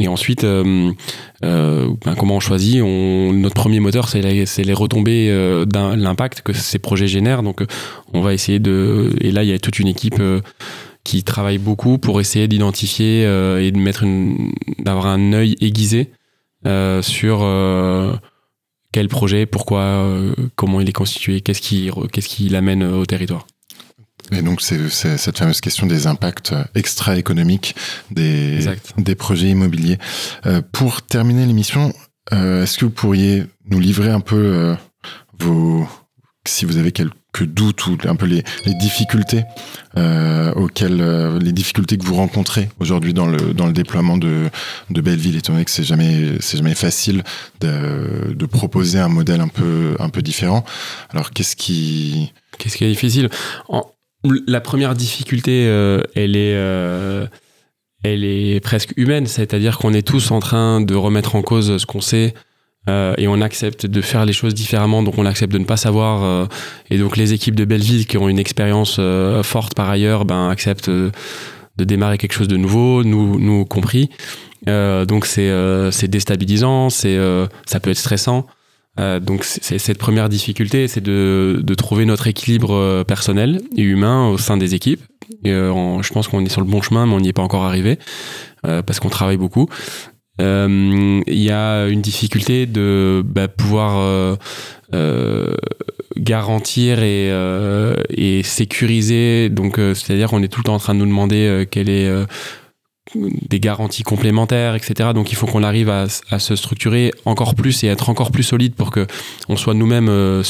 Speaker 2: Et ensuite, ben, comment on choisit? Notre premier moteur, c'est les, retombées d'un l'impact que ces projets génèrent. Donc, on va essayer de... Et là, il y a toute une équipe... qui travaille beaucoup pour essayer d'identifier euh, et de mettre une, d'avoir un œil aiguisé euh, sur euh, quel projet, pourquoi, comment il est constitué, qu'est-ce qui, qu'est-ce qui l'amène au territoire.
Speaker 1: Et donc, c'est c'est cette fameuse question des impacts extra-économiques des,
Speaker 2: Exact.
Speaker 1: des projets immobiliers. Euh, pour terminer l'émission, euh, est-ce que vous pourriez nous livrer un peu euh, vos, si vous avez quelques doutes ou un peu les, difficultés euh, auxquelles, euh, les difficultés que vous rencontrez aujourd'hui dans le dans le déploiement de de Belleville, étant donné que c'est jamais c'est jamais facile de, de proposer un modèle un peu un peu différent. Alors, qu'est-ce qui
Speaker 2: Qu'est-ce qui est difficile? La première difficulté, euh, elle est, elle est presque humaine, c'est-à-dire qu'on est tous en train de remettre en cause ce qu'on sait. Euh, et on accepte de faire les choses différemment, donc on accepte de ne pas savoir. euh, et donc les équipes de Belleville qui ont une expérience euh, forte par ailleurs, ben acceptent euh, de démarrer quelque chose de nouveau, nous, nous compris. Euh, donc c'est euh, c'est déstabilisant, c'est ça peut être stressant. Donc c'est cette première difficulté, c'est de, de trouver notre équilibre personnel et humain au sein des équipes. Et, je pense qu'on est sur le bon chemin, mais on n'y est pas encore arrivé parce qu'on travaille beaucoup. Euh, il y a une difficulté de bah, pouvoir euh, euh, garantir et, euh, sécuriser. Donc, euh, c'est-à-dire qu'on est tout le temps en train de nous demander euh, quelle est euh, des garanties complémentaires, etc. Donc, il faut qu'on arrive à, se structurer encore plus et être encore plus solide pour que on soit nous-mêmes euh,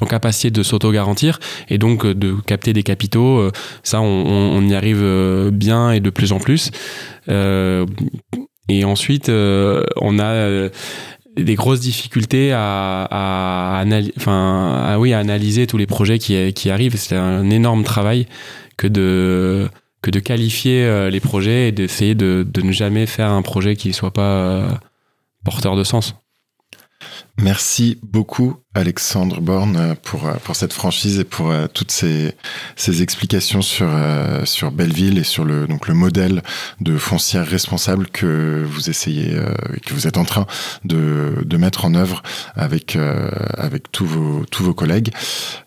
Speaker 2: en capacité de s'auto-garantir et donc euh, de capter des capitaux. Euh, Ça, on, y arrive euh, bien et de plus en plus. Et ensuite, euh, on a euh, des grosses difficultés à, analyser tous les projets qui, arrivent. C'est un énorme travail que de, que de qualifier euh, les projets et d'essayer de, ne jamais faire un projet qui ne soit pas porteur de sens.
Speaker 1: Merci beaucoup, Alexandre Borne, euh, pour, euh, pour cette franchise et pour euh, toutes ces, ces explications sur, sur Belleville et sur le, donc le modèle de foncière responsable que vous essayez, que vous êtes en train de, de mettre en œuvre avec, avec tous, vos, tous vos collègues.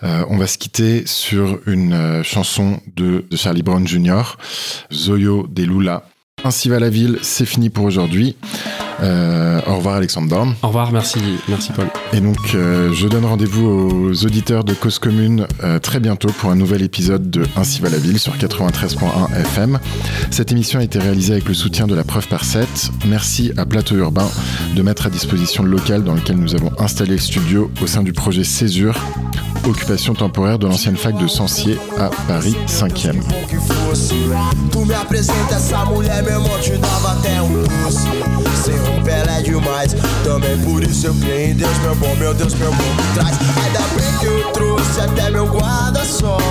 Speaker 1: On va se quitter sur une chanson de, de Charlie Brown Jr., Zoyo des Lula. Ainsi va la ville, c'est fini pour aujourd'hui. Euh, au revoir Alexandre Borne.
Speaker 2: Au revoir, merci, merci Paul.
Speaker 1: Et donc, euh, je donne rendez-vous aux auditeurs de Cause Commune euh, très bientôt pour un nouvel épisode de Ainsi va la ville sur 93.1 FM. Cette émission a été réalisée avec le soutien de la Preuve par 7. Merci à Plateau Urbain de mettre à disposition le local dans lequel nous avons installé le studio au sein du projet Césure, occupation temporaire de l'ancienne fac de Sancier à Paris 5e.
Speaker 5: Demais, também por isso eu creio em Deus, meu bom, meu Deus, meu bom me traz. Ainda bem que eu trouxe até meu guarda-sol.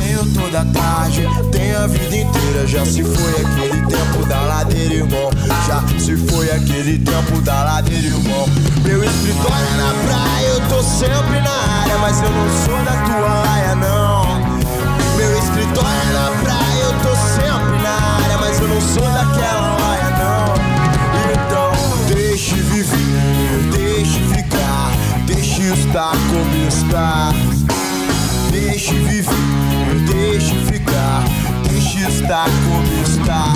Speaker 5: Tenho toda a tarde, tenho a vida inteira. Já se foi aquele tempo da ladeira, irmão. Já se foi aquele tempo da ladeira, irmão. Meu escritório é na praia, eu tô sempre na área, mas eu não sou da tua área, não. Meu escritório é na praia, eu tô sempre na área, mas eu não sou daquela deixe viver, deixe ficar, deixe estar como está. Deixe viver, deixe ficar, deixe estar como está.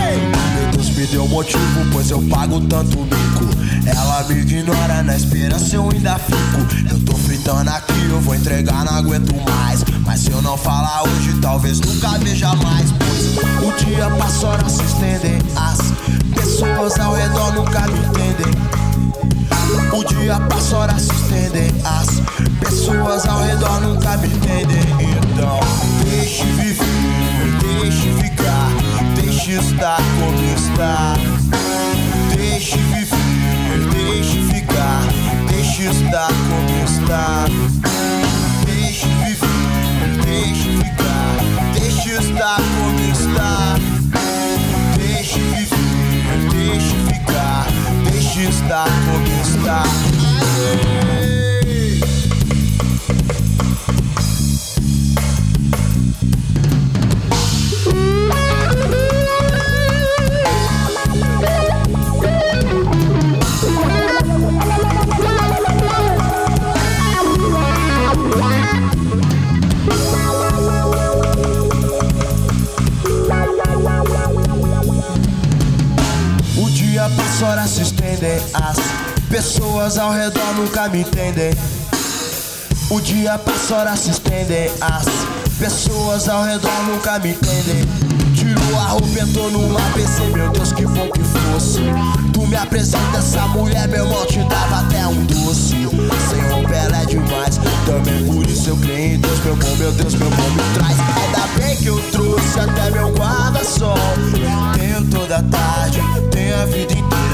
Speaker 5: Ei, Deus me deu motivo, pois eu pago tanto mico. Ela me ignora, na esperança eu ainda fico. Eu tô fritando aqui, eu vou entregar, não aguento mais. Mas se eu não falar hoje, talvez nunca veja mais. Pois o dia passa, horas se estendem. As pessoas ao redor nunca me entendem. O dia passa, horas se estendem. As pessoas ao redor nunca me entendem. Então, deixe viver, deixe ficar, como está. Deixe viver, deixe ficar, deixe estar está. Deixe viver, deixe ficar, deixe estar como está. Deixe viver, deixe ficar, deixe estar como estendem. As pessoas ao redor nunca me entendem. O dia passa, horas se estendem. As pessoas ao redor nunca me entendem. Tirou a roupa, entrou no ABC, meu Deus, que bom que fosse. Tu me apresenta essa mulher, meu irmão, te dava até um doce. Sem roupa ela é demais, também por isso eu creio em Deus, meu bom, meu Deus, meu bom me traz. Ainda bem que eu trouxe até meu guarda-sol. Tenho toda a tarde, tenho a vida inteira.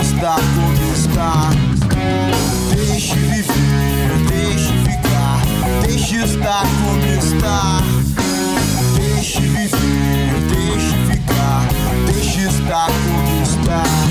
Speaker 5: Estar como está. Deixe viver, deixe ficar, deixe estar como está. Deixe viver, deixe ficar, deixe estar como está.